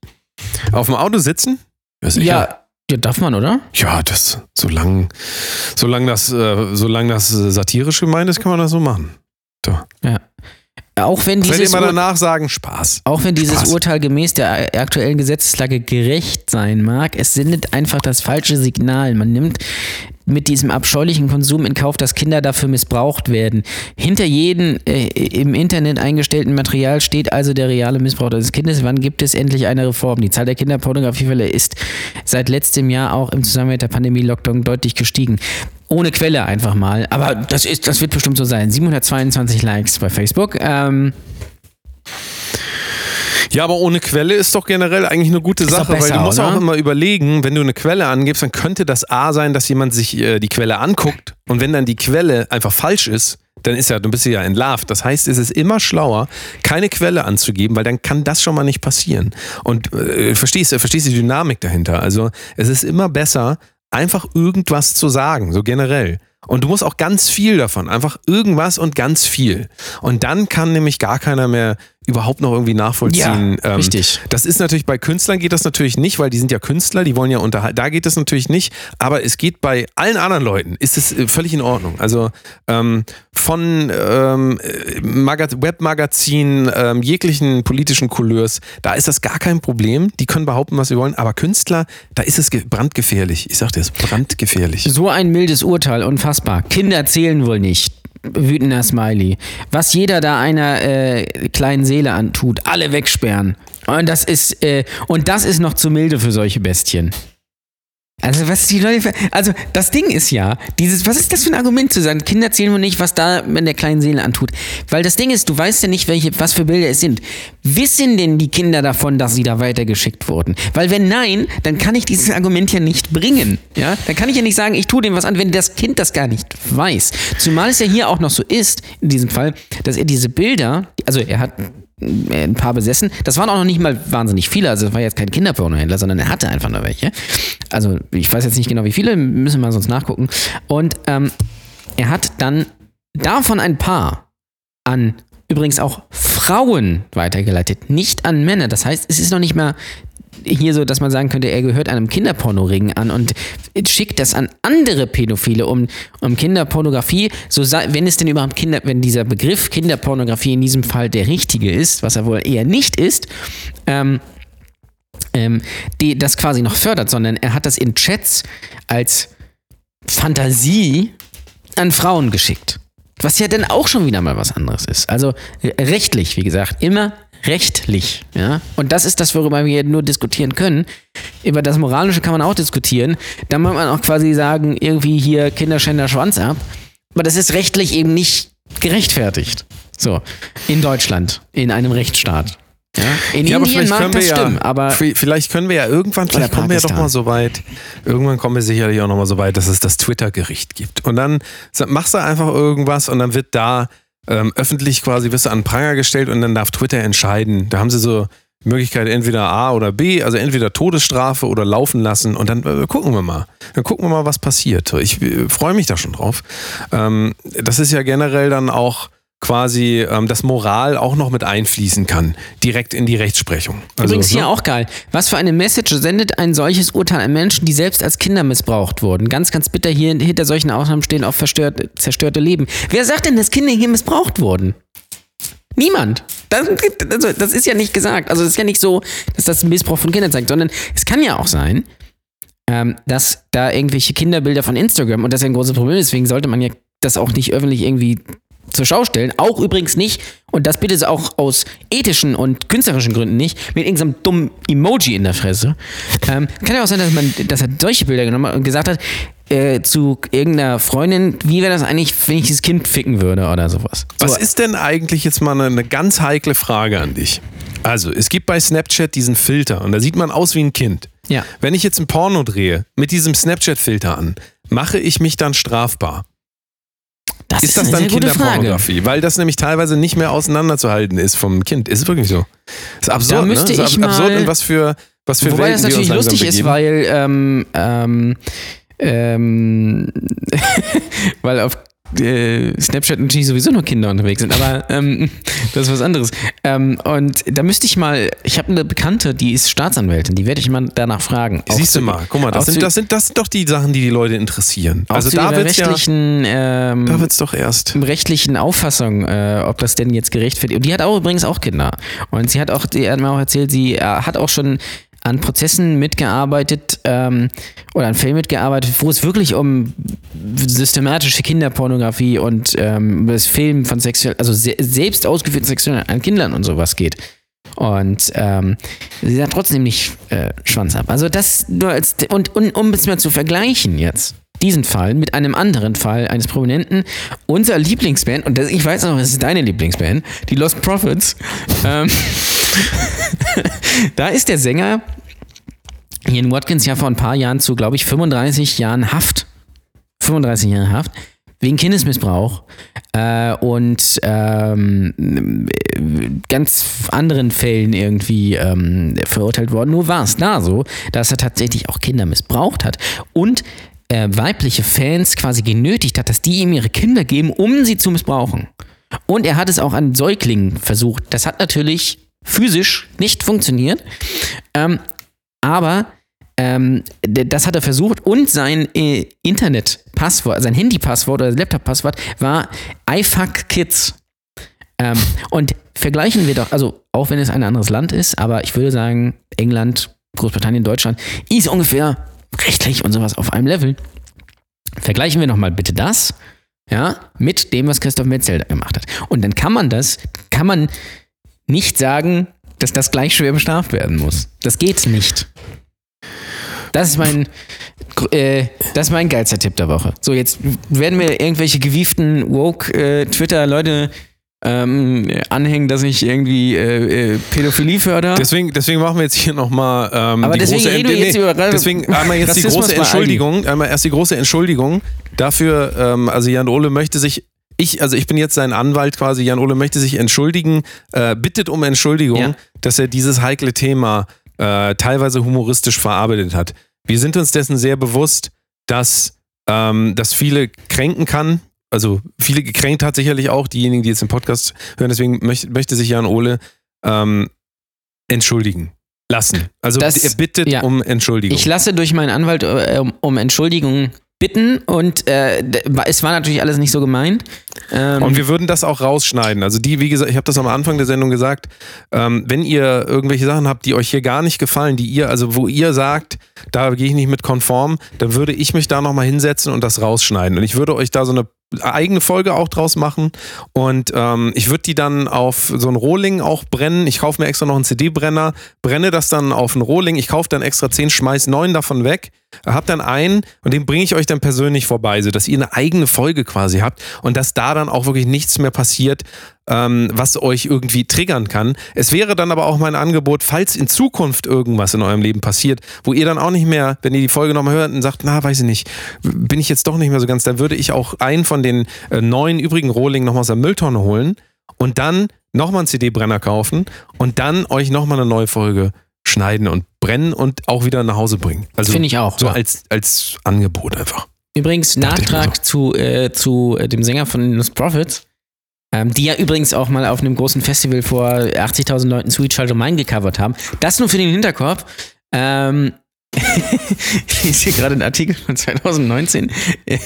[SPEAKER 2] Auf dem Auto sitzen? Ja, sicher.
[SPEAKER 3] Ja, ja, darf man, oder?
[SPEAKER 2] Ja, das, solange, solange das, äh, solange das äh, satirisch gemeint ist, kann man das so machen.
[SPEAKER 3] Auch wenn dieses, Ur
[SPEAKER 2] danach sagen, Spaß.
[SPEAKER 3] auch wenn dieses
[SPEAKER 2] Spaß.
[SPEAKER 3] Urteil gemäß der aktuellen Gesetzeslage gerecht sein mag, es sendet einfach das falsche Signal. Man nimmt mit diesem abscheulichen Konsum in Kauf, dass Kinder dafür missbraucht werden. Hinter jedem äh, im Internet eingestellten Material steht also der reale Missbrauch des Kindes. Wann gibt es endlich eine Reform? Die Zahl der Kinderpornografiefälle ist seit letztem Jahr auch im Zusammenhang mit der Pandemie-Lockdown deutlich gestiegen. Ohne Quelle einfach mal. Aber das, ist, das wird bestimmt so sein. 722 Likes bei Facebook. Ähm,
[SPEAKER 2] Ja, aber ohne Quelle ist doch generell eigentlich eine gute
[SPEAKER 3] doch
[SPEAKER 2] Sache, weil
[SPEAKER 3] besser,
[SPEAKER 2] du musst
[SPEAKER 3] oder?
[SPEAKER 2] auch immer überlegen, wenn du eine Quelle angibst, dann könnte das A sein, dass jemand sich äh, die Quelle anguckt und wenn dann die Quelle einfach falsch ist, dann ist ja, du bist ja entlarvt. Das heißt, es ist immer schlauer, keine Quelle anzugeben, weil dann kann das schon mal nicht passieren. Und äh, verstehst du, verstehst du die Dynamik dahinter? Also es ist immer besser, einfach irgendwas zu sagen, so generell. Und du musst auch ganz viel davon, einfach irgendwas und ganz viel. Und dann kann nämlich gar keiner mehr überhaupt noch irgendwie nachvollziehen.
[SPEAKER 3] Ja, richtig.
[SPEAKER 2] Das ist natürlich bei Künstlern geht das natürlich nicht, weil die sind ja Künstler, die wollen ja unterhalten. Da geht das natürlich nicht, aber es geht bei allen anderen Leuten, ist es äh, völlig in Ordnung. Also ähm, von ähm, äh, Magaz Webmagazinen, ähm, jeglichen politischen Couleurs, da ist das gar kein Problem. Die können behaupten, was sie wollen, aber Künstler, da ist es ge- brandgefährlich. Ich sag dir, es ist brandgefährlich.
[SPEAKER 3] So ein mildes Urteil, unfassbar. Kinder zählen wohl nicht. Wütender Smiley. Was jeder da einer äh, kleinen Seele antut, alle wegsperren. Und das ist äh, und das ist noch zu milde für solche Bestien. Also was die Leute, also das Ding ist ja, dieses, was ist das für ein Argument zu sagen, Kinder zählen wohl nicht, was da in der kleinen Seele antut. Weil das Ding ist, du weißt ja nicht, welche, was für Bilder es sind. Wissen denn die Kinder davon, dass sie da weitergeschickt wurden? Weil wenn nein, dann kann ich dieses Argument ja nicht bringen. Ja, dann kann ich ja nicht sagen, ich tue dem was an, wenn das Kind das gar nicht weiß. Zumal es ja hier auch noch so ist, in diesem Fall, dass er diese Bilder, also er hat ein paar besessen. Das waren auch noch nicht mal wahnsinnig viele. Also es war jetzt kein Kinderpornohändler, sondern er hatte einfach nur welche. Also ich weiß jetzt nicht genau wie viele, müssen wir sonst nachgucken. Und ähm, er hat dann davon ein paar an übrigens auch Frauen weitergeleitet, nicht an Männer. Das heißt, es ist noch nicht mal hier so, dass man sagen könnte, er gehört einem Kinderpornoring an und schickt das an andere Pädophile um, um Kinderpornografie, so wenn es denn überhaupt Kinder, wenn dieser Begriff Kinderpornografie in diesem Fall der richtige ist, was er wohl eher nicht ist, ähm, ähm, die das quasi noch fördert, sondern er hat das in Chats als Fantasie an Frauen geschickt. Was ja dann auch schon wieder mal was anderes ist. Also äh, rechtlich, wie gesagt, immer rechtlich. Ja? Und das ist das, worüber wir nur diskutieren können. Über das Moralische kann man auch diskutieren. Da muss man auch quasi sagen, irgendwie hier Kinderschänder Schwanz ab. Aber das ist rechtlich eben nicht gerechtfertigt. So, in Deutschland, in einem Rechtsstaat. Ja? In
[SPEAKER 2] Ja, aber
[SPEAKER 3] Indien
[SPEAKER 2] vielleicht
[SPEAKER 3] mag
[SPEAKER 2] können
[SPEAKER 3] das
[SPEAKER 2] wir ja,
[SPEAKER 3] stimmen, aber
[SPEAKER 2] vi- vielleicht können wir ja irgendwann, vielleicht kommen wir ja doch
[SPEAKER 3] Pakistan.
[SPEAKER 2] mal so weit. Irgendwann kommen wir sicherlich auch noch mal so weit, dass es das Twitter-Gericht gibt. Und dann machst du einfach irgendwas und dann wird da ähm, öffentlich quasi wirst du an Pranger gestellt und dann darf Twitter entscheiden. Da haben sie so Möglichkeit entweder A oder B, also entweder Todesstrafe oder laufen lassen und dann äh, gucken wir mal. Dann gucken wir mal, was passiert. Ich äh, freue mich da schon drauf. Ähm, das ist ja generell dann auch quasi, ähm, dass Moral auch noch mit einfließen kann, direkt in die Rechtsprechung. Also,
[SPEAKER 3] Übrigens hier
[SPEAKER 2] ne?
[SPEAKER 3] auch geil. Was für eine Message sendet ein solches Urteil an Menschen, die selbst als Kinder missbraucht wurden? Ganz, ganz bitter hier hinter solchen Ausnahmen stehen auch verstört, zerstörte Leben. Wer sagt denn, dass Kinder hier missbraucht wurden? Niemand. Das, also, das ist ja nicht gesagt. Also es ist ja nicht so, dass das Missbrauch von Kindern zeigt, sondern es kann ja auch sein, ähm, dass da irgendwelche Kinderbilder von Instagram, und das ist ja ein großes Problem, deswegen sollte man ja das auch nicht öffentlich irgendwie zur Schau stellen. Auch übrigens nicht, und das bitte auch aus ethischen und künstlerischen Gründen nicht, mit irgendeinem dummen Emoji in der Fresse. Ähm, kann ja auch sein, dass man, dass er solche Bilder genommen hat und gesagt hat, äh, zu irgendeiner Freundin, wie wäre das eigentlich, wenn ich das Kind ficken würde oder sowas.
[SPEAKER 2] Was
[SPEAKER 3] so,
[SPEAKER 2] ist denn eigentlich jetzt mal eine, eine ganz heikle Frage an dich? Also, es gibt bei Snapchat diesen Filter und da sieht man aus wie ein Kind.
[SPEAKER 3] Ja.
[SPEAKER 2] Wenn ich jetzt ein Porno drehe mit diesem Snapchat-Filter an, mache ich mich dann strafbar?
[SPEAKER 3] Das
[SPEAKER 2] Ist das dann. Kinderpornografie? Weil das nämlich teilweise nicht mehr auseinanderzuhalten ist vom Kind. Ist es wirklich so? Ist absurd,
[SPEAKER 3] Da müsste
[SPEAKER 2] ne? Ist
[SPEAKER 3] ich
[SPEAKER 2] ab- absurd
[SPEAKER 3] mal-
[SPEAKER 2] und was für, was für
[SPEAKER 3] Wobei
[SPEAKER 2] Welten
[SPEAKER 3] das natürlich lustig ist,
[SPEAKER 2] begeben.
[SPEAKER 3] weil ähm, ähm, ähm, weil auf äh, Snapchat natürlich sowieso nur Kinder unterwegs sind, aber ähm, das ist was anderes. Ähm, und da müsste ich mal, ich habe eine Bekannte, die ist Staatsanwältin, die werde ich mal danach fragen.
[SPEAKER 2] Siehst du
[SPEAKER 3] zu-
[SPEAKER 2] mal, guck mal, das sind, das, sind, das sind doch die Sachen, die die Leute interessieren. Also da wird's ja,
[SPEAKER 3] rechtlichen, ähm,
[SPEAKER 2] da wird's doch erst.
[SPEAKER 3] rechtlichen Auffassung, äh, ob das denn jetzt gerechtfertigt Und die hat auch übrigens auch Kinder. Und sie hat auch, die hat mir auch erzählt, sie äh, hat auch schon an Prozessen mitgearbeitet ähm, oder an Fällen mitgearbeitet, wo es wirklich um systematische Kinderpornografie und ähm, das Filmen von sexuell, also se selbst ausgeführten Sexuellen an Kindern und sowas geht. Und ähm, sie sagt trotzdem nicht äh, Schwanz ab. Also das nur als und, und um es mal zu vergleichen jetzt diesen Fall mit einem anderen Fall eines Prominenten, unser Lieblingsband, und das, ich weiß noch, es ist deine Lieblingsband, die Lost Prophets, ähm, da ist der Sänger Ian Watkins ja vor ein paar Jahren zu, glaube ich, 35 Jahren Haft, 35 Jahre Haft, wegen Kindesmissbrauch äh, und ähm, ganz anderen Fällen irgendwie ähm, verurteilt worden. Nur war es da so, dass er tatsächlich auch Kinder missbraucht hat und äh, weibliche Fans quasi genötigt hat, dass die ihm ihre Kinder geben, um sie zu missbrauchen. Und er hat es auch an Säuglingen versucht. Das hat natürlich physisch nicht funktioniert. Ähm, aber ähm, das hat er versucht und sein äh, Internetpasswort, sein Handypasswort oder Laptop-Passwort war iFuckKids. Ähm, und vergleichen wir doch, also auch wenn es ein anderes Land ist, aber ich würde sagen, England, Großbritannien, Deutschland ist ungefähr rechtlich und sowas auf einem Level. Vergleichen wir nochmal bitte das, ja, mit dem, was Christoph Metzelder gemacht hat. Und dann kann man das, kann man nicht sagen, dass das gleich schwer bestraft werden muss. Das geht nicht. Das ist mein, äh, das ist mein geilster Tipp der Woche. So, jetzt werden mir irgendwelche gewieften Woke-Twitter-Leute ähm, anhängen, dass ich irgendwie äh, äh, Pädophilie fördere.
[SPEAKER 2] Deswegen, deswegen machen wir jetzt hier nochmal ähm,
[SPEAKER 3] Aber
[SPEAKER 2] die
[SPEAKER 3] deswegen
[SPEAKER 2] große
[SPEAKER 3] reden wir
[SPEAKER 2] nee,
[SPEAKER 3] über
[SPEAKER 2] Deswegen einmal jetzt die große. Entschuldigung, einmal erst die große Entschuldigung dafür, ähm, also Jan Ole möchte sich ich, also ich bin jetzt sein Anwalt quasi, Jan Ole möchte sich entschuldigen, äh, bittet um Entschuldigung,
[SPEAKER 3] Ja.
[SPEAKER 2] dass er dieses heikle Thema äh, teilweise humoristisch verarbeitet hat. Wir sind uns dessen sehr bewusst, dass ähm, das viele kränken kann. Also viele gekränkt hat sicherlich auch diejenigen, die jetzt den Podcast hören. Deswegen möchte, möchte sich Jan Ole ähm, entschuldigen lassen. Also
[SPEAKER 3] Das-
[SPEAKER 2] er bittet
[SPEAKER 3] ja.
[SPEAKER 2] um Entschuldigung.
[SPEAKER 3] Ich lasse durch meinen Anwalt äh, um, um Entschuldigung bitten und äh, es war natürlich alles nicht so gemeint. Ähm,
[SPEAKER 2] Und wir würden das auch rausschneiden. Also die, wie gesagt, ich habe das am Anfang der Sendung gesagt, ähm, wenn ihr irgendwelche Sachen habt, die euch hier gar nicht gefallen, die ihr, also wo ihr sagt, da gehe ich nicht mit konform, dann würde ich mich da nochmal hinsetzen und das rausschneiden. Und ich würde euch da so eine eigene Folge auch draus machen und ähm, ich würde die dann auf so ein Rohling auch brennen. Ich kaufe mir extra noch einen CD-Brenner, brenne das dann auf einen Rohling. Ich kaufe dann extra zehn, schmeiß neun davon weg, hab dann einen und den bringe ich euch dann persönlich vorbei, sodass ihr eine eigene Folge quasi habt und dass da dann auch wirklich nichts mehr passiert, ähm, was euch irgendwie triggern kann. Es wäre dann aber auch mein Angebot, falls in Zukunft irgendwas in eurem Leben passiert, wo ihr dann auch nicht mehr, wenn ihr die Folge nochmal hört und sagt, na, weiß ich nicht, bin ich jetzt doch nicht mehr so ganz, dann würde ich auch einen von den äh, neuen übrigen Rohlingen nochmal aus der Mülltonne holen und dann nochmal einen CD-Brenner kaufen und dann euch nochmal eine neue Folge schneiden und brennen und auch wieder nach Hause bringen. Also
[SPEAKER 3] Finde ich auch.
[SPEAKER 2] So
[SPEAKER 3] ja.
[SPEAKER 2] als, als Angebot einfach.
[SPEAKER 3] Übrigens, Nachtrag zu, äh, zu äh, dem Sänger von Lost Prophets, ähm, die ja übrigens auch mal auf einem großen Festival vor 80.000 Leuten Sweet Child Mine gecovert haben. Das nur für den Hinterkopf. Ähm, ich lese hier gerade einen Artikel von 2019, äh,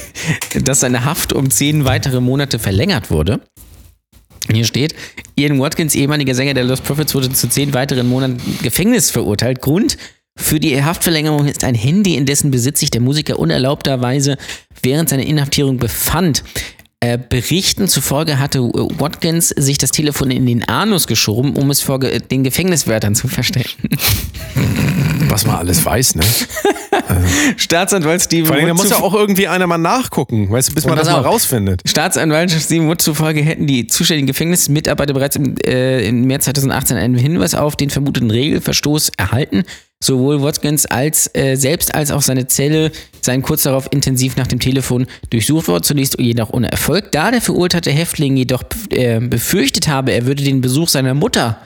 [SPEAKER 3] dass seine Haft um zehn weitere Monate verlängert wurde. Hier steht, Ian Watkins, ehemaliger Sänger der Lost Prophets, wurde zu zehn weiteren Monaten Gefängnis verurteilt. Grund für die Haftverlängerung ist ein Handy, in dessen Besitz sich der Musiker unerlaubterweise während seiner Inhaftierung befand. Äh, Berichten zufolge hatte äh, Watkins sich das Telefon in den Anus geschoben, um es vor ge den Gefängniswärtern zu verstecken.
[SPEAKER 2] Was man alles weiß, ne?
[SPEAKER 3] Staatsanwalt Steven
[SPEAKER 2] Vor allem, da muss ja auch irgendwie einer mal nachgucken, weißt du, bis man
[SPEAKER 3] Und
[SPEAKER 2] das mal rausfindet.
[SPEAKER 3] Staatsanwalt Steven Wood zufolge hätten die zuständigen Gefängnismitarbeiter bereits im, äh, im März 2018 einen Hinweis auf den vermuteten Regelverstoß erhalten. Sowohl Watkins als äh, selbst als auch seine Zelle seien kurz darauf intensiv nach dem Telefon durchsucht worden, zunächst jedoch ohne Erfolg. Da der verurteilte Häftling jedoch äh, befürchtet habe, er würde den Besuch seiner Mutter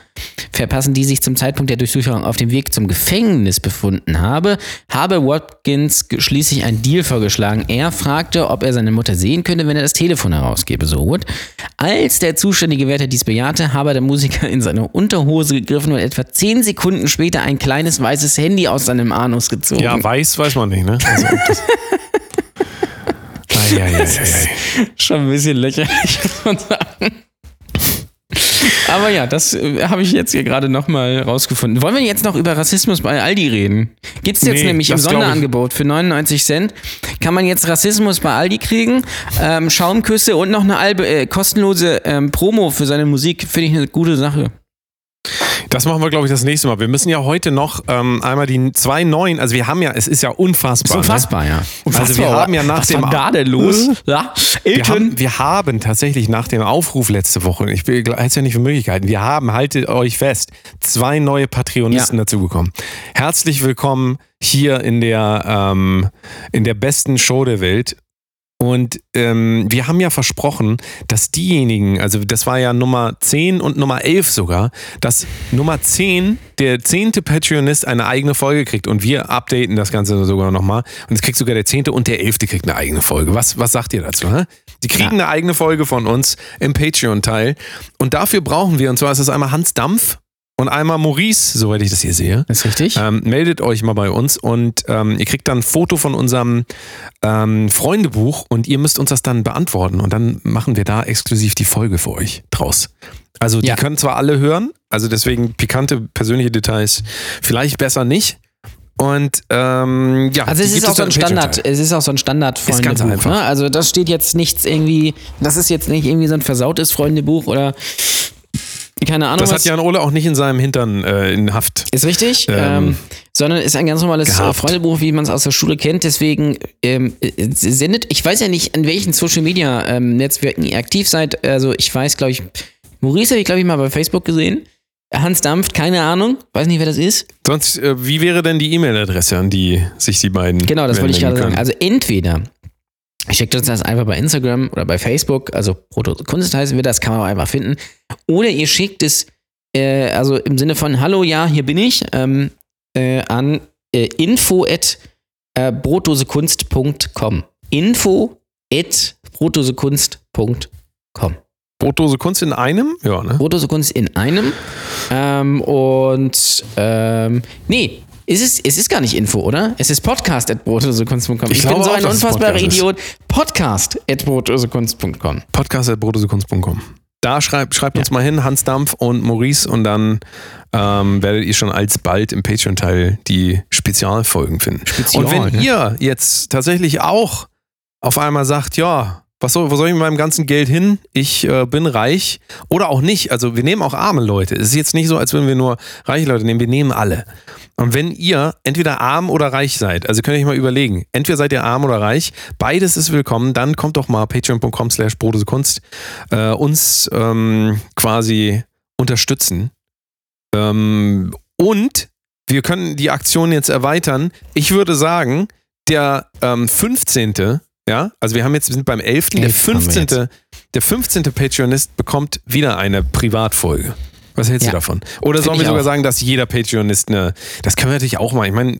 [SPEAKER 3] verpassen, die sich zum Zeitpunkt der Durchsuchung auf dem Weg zum Gefängnis befunden habe, habe Watkins schließlich einen Deal vorgeschlagen. Er fragte, ob er seine Mutter sehen könnte, wenn er das Telefon herausgebe, so Wood. Als der zuständige Wärter dies bejahte, habe der Musiker in seine Unterhose gegriffen und etwa zehn Sekunden später ein kleines weißes Handy aus seinem Anus gezogen.
[SPEAKER 2] Ja, weiß, weiß man nicht, ne? Also, ei, ei, ei, ei.
[SPEAKER 3] Schon ein bisschen lächerlich, muss man sagen. Aber ja, das äh, habe ich jetzt hier gerade nochmal rausgefunden. Wollen wir jetzt noch über Rassismus bei Aldi reden? Gibt's jetzt
[SPEAKER 2] Nee,
[SPEAKER 3] nämlich im Sonderangebot für 99 Cent. Kann man jetzt Rassismus bei Aldi kriegen, ähm, Schaumküsse und noch eine Albe, äh, kostenlose ähm, Promo für seine Musik. Finde ich eine gute Sache.
[SPEAKER 2] Das machen wir, glaube ich, das nächste Mal. Wir müssen ja heute noch ähm, einmal die zwei neuen, also wir haben ja, es ist ja unfassbar.
[SPEAKER 3] Ist unfassbar, ja.
[SPEAKER 2] Ne? Also wir haben ja nach
[SPEAKER 3] Was
[SPEAKER 2] dem
[SPEAKER 3] war da denn los? Ja,
[SPEAKER 2] Wir haben, wir haben tatsächlich nach dem Aufruf letzte Woche, ich es ja nicht für Möglichkeiten, wir haben, haltet euch fest, zwei neue Patreonisten
[SPEAKER 3] Ja.
[SPEAKER 2] dazugekommen. Herzlich willkommen hier in der, ähm, in der besten Show der Welt. Und ähm, wir haben ja versprochen, dass diejenigen, also das war ja Nummer 10 und Nummer 11 sogar, dass Nummer 10, der zehnte Patreonist eine eigene Folge kriegt und wir updaten das Ganze sogar nochmal. Und es kriegt sogar der zehnte und der elfte kriegt eine eigene Folge. Was, was sagt ihr dazu? Hä? Die kriegen
[SPEAKER 3] Ja.
[SPEAKER 2] eine eigene Folge von uns im Patreon-Teil. Und dafür brauchen wir, und zwar ist das einmal Hans Dampf und einmal Maurice, soweit ich das hier sehe.
[SPEAKER 3] ist richtig.
[SPEAKER 2] Ähm, meldet euch mal bei uns und ähm, ihr kriegt dann ein Foto von unserem ähm, Freundebuch und ihr müsst uns das dann beantworten und dann machen wir da exklusiv die Folge für euch draus. Also die
[SPEAKER 3] Ja.
[SPEAKER 2] können zwar alle hören, also deswegen pikante persönliche Details vielleicht besser nicht. Und ähm, ja,
[SPEAKER 3] Also es ist auch so ein Standard, es ist auch so ein standard
[SPEAKER 2] Ist ganz
[SPEAKER 3] Freundebuch.
[SPEAKER 2] einfach.
[SPEAKER 3] Ne? Also das steht jetzt nichts irgendwie, das ist jetzt nicht irgendwie so ein versautes Freundebuch oder keine Ahnung
[SPEAKER 2] Das hat Jan Ole auch nicht in seinem Hintern äh, in Haft.
[SPEAKER 3] ist richtig, ähm,
[SPEAKER 2] Ähm,
[SPEAKER 3] sondern ist ein ganz normales äh,
[SPEAKER 2] gehabt.
[SPEAKER 3] Freundebuch, wie man es aus der Schule kennt. Deswegen ähm, äh, sendet, ich weiß ja nicht, an welchen Social Media ähm, Netzwerken ihr aktiv seid. Also ich weiß, glaube ich, Maurice habe ich, glaube ich, mal bei Facebook gesehen. Hans Dampft, keine Ahnung, weiß nicht, wer das ist.
[SPEAKER 2] Sonst, äh, wie wäre denn die E-Mail-Adresse, an die sich die beiden.
[SPEAKER 3] Genau, das wollte ich gerade sagen. Also entweder schickt uns das einfach bei Instagram oder bei Facebook, also Proto Kunst heißen wir, das kann man auch einfach finden. Oder ihr schickt es, äh, also im Sinne von Hallo, ja, hier bin ich, ähm, äh, an äh, info at äh, brotdosekunst.com. Info at brotdosekunst.com.
[SPEAKER 2] Brotdose Kunst in einem? Ja, ne?
[SPEAKER 3] Brotdosekunst in einem. Ähm, und ähm, nee, es ist, es ist gar nicht Info, oder? Es ist podcast at brotdosekunst.com. Ich,
[SPEAKER 2] Ich
[SPEAKER 3] bin so ein unfassbarer. Idiot. Podcast at brotdosekunst.com.
[SPEAKER 2] podcast.brodosekunst.com. Da schreibt, schreibt uns mal hin, Hans Dampf und Maurice, und dann ähm, werdet ihr schon alsbald im Patreon-Teil die Spezialfolgen finden.
[SPEAKER 3] Spezial,
[SPEAKER 2] und wenn
[SPEAKER 3] ne?
[SPEAKER 2] ihr jetzt tatsächlich auch auf einmal sagt, ja, was soll, wo soll ich mit meinem ganzen Geld hin? Ich äh, bin reich. Oder auch nicht. Also wir nehmen auch arme Leute. Es ist jetzt nicht so, als würden wir nur reiche Leute nehmen. Wir nehmen alle. Und wenn ihr entweder arm oder reich seid, also könnt ihr euch mal überlegen, entweder seid ihr arm oder reich, beides ist willkommen, dann kommt doch mal patreon.com slash Kunst äh, uns ähm, quasi unterstützen. Ähm, und wir können die Aktion jetzt erweitern. Ich würde sagen, der ähm, 15. Ja, also wir haben jetzt, wir sind beim 11. Der
[SPEAKER 3] Elf haben wir
[SPEAKER 2] 15. der 15. Patreonist bekommt wieder eine Privatfolge. Was hältst
[SPEAKER 3] Ja.
[SPEAKER 2] du davon? Oder sollen wir sogar
[SPEAKER 3] auch.
[SPEAKER 2] sagen, dass jeder Patreonist eine. Das können wir natürlich auch mal. Ich meine,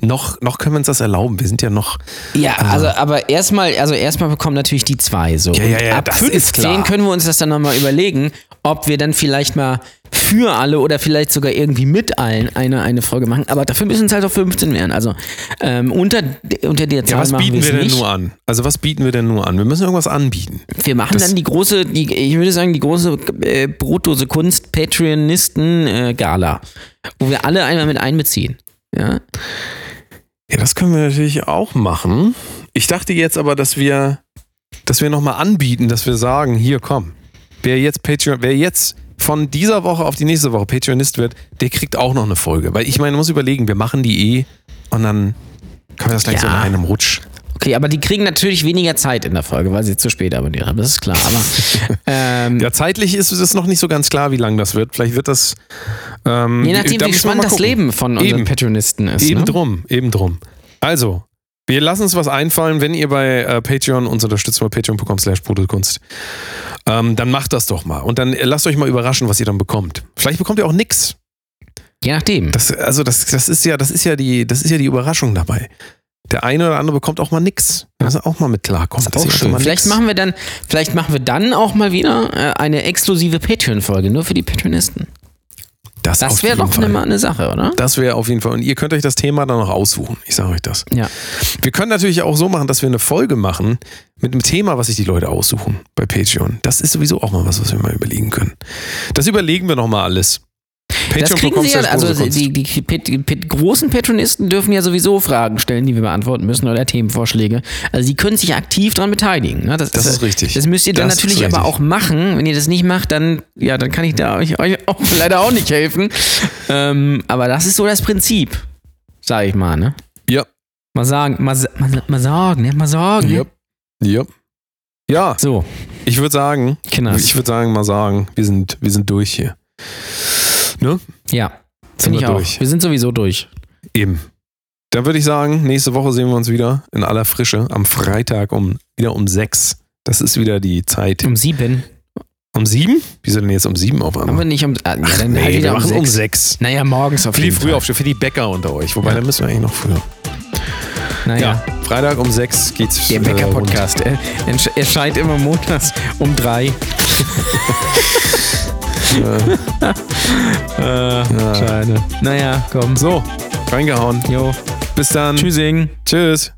[SPEAKER 2] noch, noch können wir uns das erlauben. Wir sind ja noch.
[SPEAKER 3] Ja, also aber erstmal, also erstmal bekommen natürlich die zwei so.
[SPEAKER 2] Ja, ja, ja,
[SPEAKER 3] Ab
[SPEAKER 2] das
[SPEAKER 3] 15
[SPEAKER 2] ist klar.
[SPEAKER 3] können wir uns das dann nochmal überlegen, ob wir dann vielleicht mal für alle oder vielleicht sogar irgendwie mit allen eine, eine Folge machen. Aber dafür müssen es halt auf 15 werden. Also ähm, unter, unter der Zahl
[SPEAKER 2] Ja, was bieten
[SPEAKER 3] wir
[SPEAKER 2] denn
[SPEAKER 3] nicht.
[SPEAKER 2] nur an? Also, was bieten wir denn nur an? Wir müssen irgendwas anbieten.
[SPEAKER 3] Wir machen
[SPEAKER 2] Das-
[SPEAKER 3] dann die große, die, ich würde sagen, die große äh, Brotdose Kunst Patreonisten äh, Gala, wo wir alle einmal mit einbeziehen. Ja?
[SPEAKER 2] Ja, das können wir natürlich auch machen. Ich dachte jetzt aber, dass wir, dass wir nochmal anbieten, dass wir sagen, hier komm, wer jetzt Patreon, wer jetzt von dieser Woche auf die nächste Woche Patreonist wird, der kriegt auch noch eine Folge. Weil ich meine, man muss überlegen, wir machen die eh und dann können wir das gleich
[SPEAKER 3] Ja.
[SPEAKER 2] so in einem Rutsch.
[SPEAKER 3] Okay, aber die kriegen natürlich weniger Zeit in der Folge, weil sie zu spät abonniert haben. Das ist klar. Aber ähm,
[SPEAKER 2] Ja, zeitlich ist es noch nicht so ganz klar, wie lang das wird. Vielleicht wird das. Ähm,
[SPEAKER 3] je nachdem,
[SPEAKER 2] da
[SPEAKER 3] wie spannend das. Leben von unseren
[SPEAKER 2] Eben.
[SPEAKER 3] Patronisten ist.
[SPEAKER 2] Eben
[SPEAKER 3] ne?
[SPEAKER 2] drum, eben drum. Also, wir lassen uns was einfallen, wenn ihr bei äh, Patreon uns unterstützt bei patreon.com slash Kunst. Ähm, dann macht das doch mal. Und dann lasst euch mal überraschen, was ihr dann bekommt. Vielleicht bekommt ihr auch nix.
[SPEAKER 3] Je nachdem.
[SPEAKER 2] Das, also das, das ist ja, das ist ja die, das ist ja die Überraschung dabei. Der eine oder andere bekommt auch mal nix. Also auch mal mit klarkommt.
[SPEAKER 3] Das
[SPEAKER 2] dass
[SPEAKER 3] ist auch schön. Vielleicht
[SPEAKER 2] nix-
[SPEAKER 3] machen wir dann, vielleicht machen wir dann auch mal wieder äh, eine exklusive Patreon-Folge, nur für die Patronisten.
[SPEAKER 2] Das,
[SPEAKER 3] Das wäre doch
[SPEAKER 2] Fall.
[SPEAKER 3] eine, eine Sache, oder?
[SPEAKER 2] Das wäre auf jeden Fall. Und ihr könnt euch das Thema dann noch aussuchen. Ich sage euch das.
[SPEAKER 3] Ja.
[SPEAKER 2] Wir können natürlich auch so machen, dass wir eine Folge machen mit einem Thema, was sich die Leute aussuchen bei Patreon. Das ist sowieso auch mal was, was wir mal überlegen können. Das überlegen wir noch mal alles.
[SPEAKER 3] Das kriegen sie ja, also die, die, die Pat- großen Patronisten dürfen ja sowieso Fragen stellen, die wir beantworten müssen oder Themenvorschläge. Also sie können sich aktiv daran beteiligen. Ne?
[SPEAKER 2] Das ist richtig.
[SPEAKER 3] Das müsst ihr dann
[SPEAKER 2] Das
[SPEAKER 3] natürlich aber auch machen. Wenn ihr das nicht macht, dann, ja, dann kann ich da euch, euch auch leider auch nicht helfen. Ähm, aber das ist so das Prinzip, sag ich mal, ne?
[SPEAKER 2] Ja.
[SPEAKER 3] Mal sagen, mal, mal, mal sagen, ne? Mal sagen.
[SPEAKER 2] Ja.
[SPEAKER 3] Ne?
[SPEAKER 2] Ja. Ja,
[SPEAKER 3] So,
[SPEAKER 2] ich würde sagen,
[SPEAKER 3] Kinders.
[SPEAKER 2] ich würde sagen, mal sagen, wir sind, wir sind durch hier. Ne?
[SPEAKER 3] ja, finde ich
[SPEAKER 2] wir
[SPEAKER 3] auch.
[SPEAKER 2] durch.
[SPEAKER 3] Wir sind sowieso durch.
[SPEAKER 2] Eben. Dann würde ich sagen, nächste Woche sehen wir uns wieder in aller Frische am Freitag um wieder um sechs. Das ist wieder die Zeit.
[SPEAKER 3] Um sieben.
[SPEAKER 2] Um sieben? Wieso denn jetzt um sieben auf einmal?
[SPEAKER 3] wir nicht um. Ah, ja, dann
[SPEAKER 2] Nee,
[SPEAKER 3] halt
[SPEAKER 2] wir
[SPEAKER 3] wieder um
[SPEAKER 2] machen um
[SPEAKER 3] sechs.
[SPEAKER 2] sechs.
[SPEAKER 3] Naja, morgens auf
[SPEAKER 2] Viel
[SPEAKER 3] jeden
[SPEAKER 2] früher
[SPEAKER 3] Fall.
[SPEAKER 2] aufstehen, für die Bäcker unter euch. Wobei,
[SPEAKER 3] Ja.
[SPEAKER 2] dann müssen wir eigentlich noch früher.
[SPEAKER 3] Naja.
[SPEAKER 2] Ja, Freitag um sechs geht's.
[SPEAKER 3] Der
[SPEAKER 2] äh,
[SPEAKER 3] Bäcker-Podcast. Er ersch- erscheint immer montags um drei. äh, Schade. Naja, komm.
[SPEAKER 2] So, reingehauen.
[SPEAKER 3] Jo.
[SPEAKER 2] Bis dann.
[SPEAKER 3] Tschüssing.
[SPEAKER 2] Tschüss.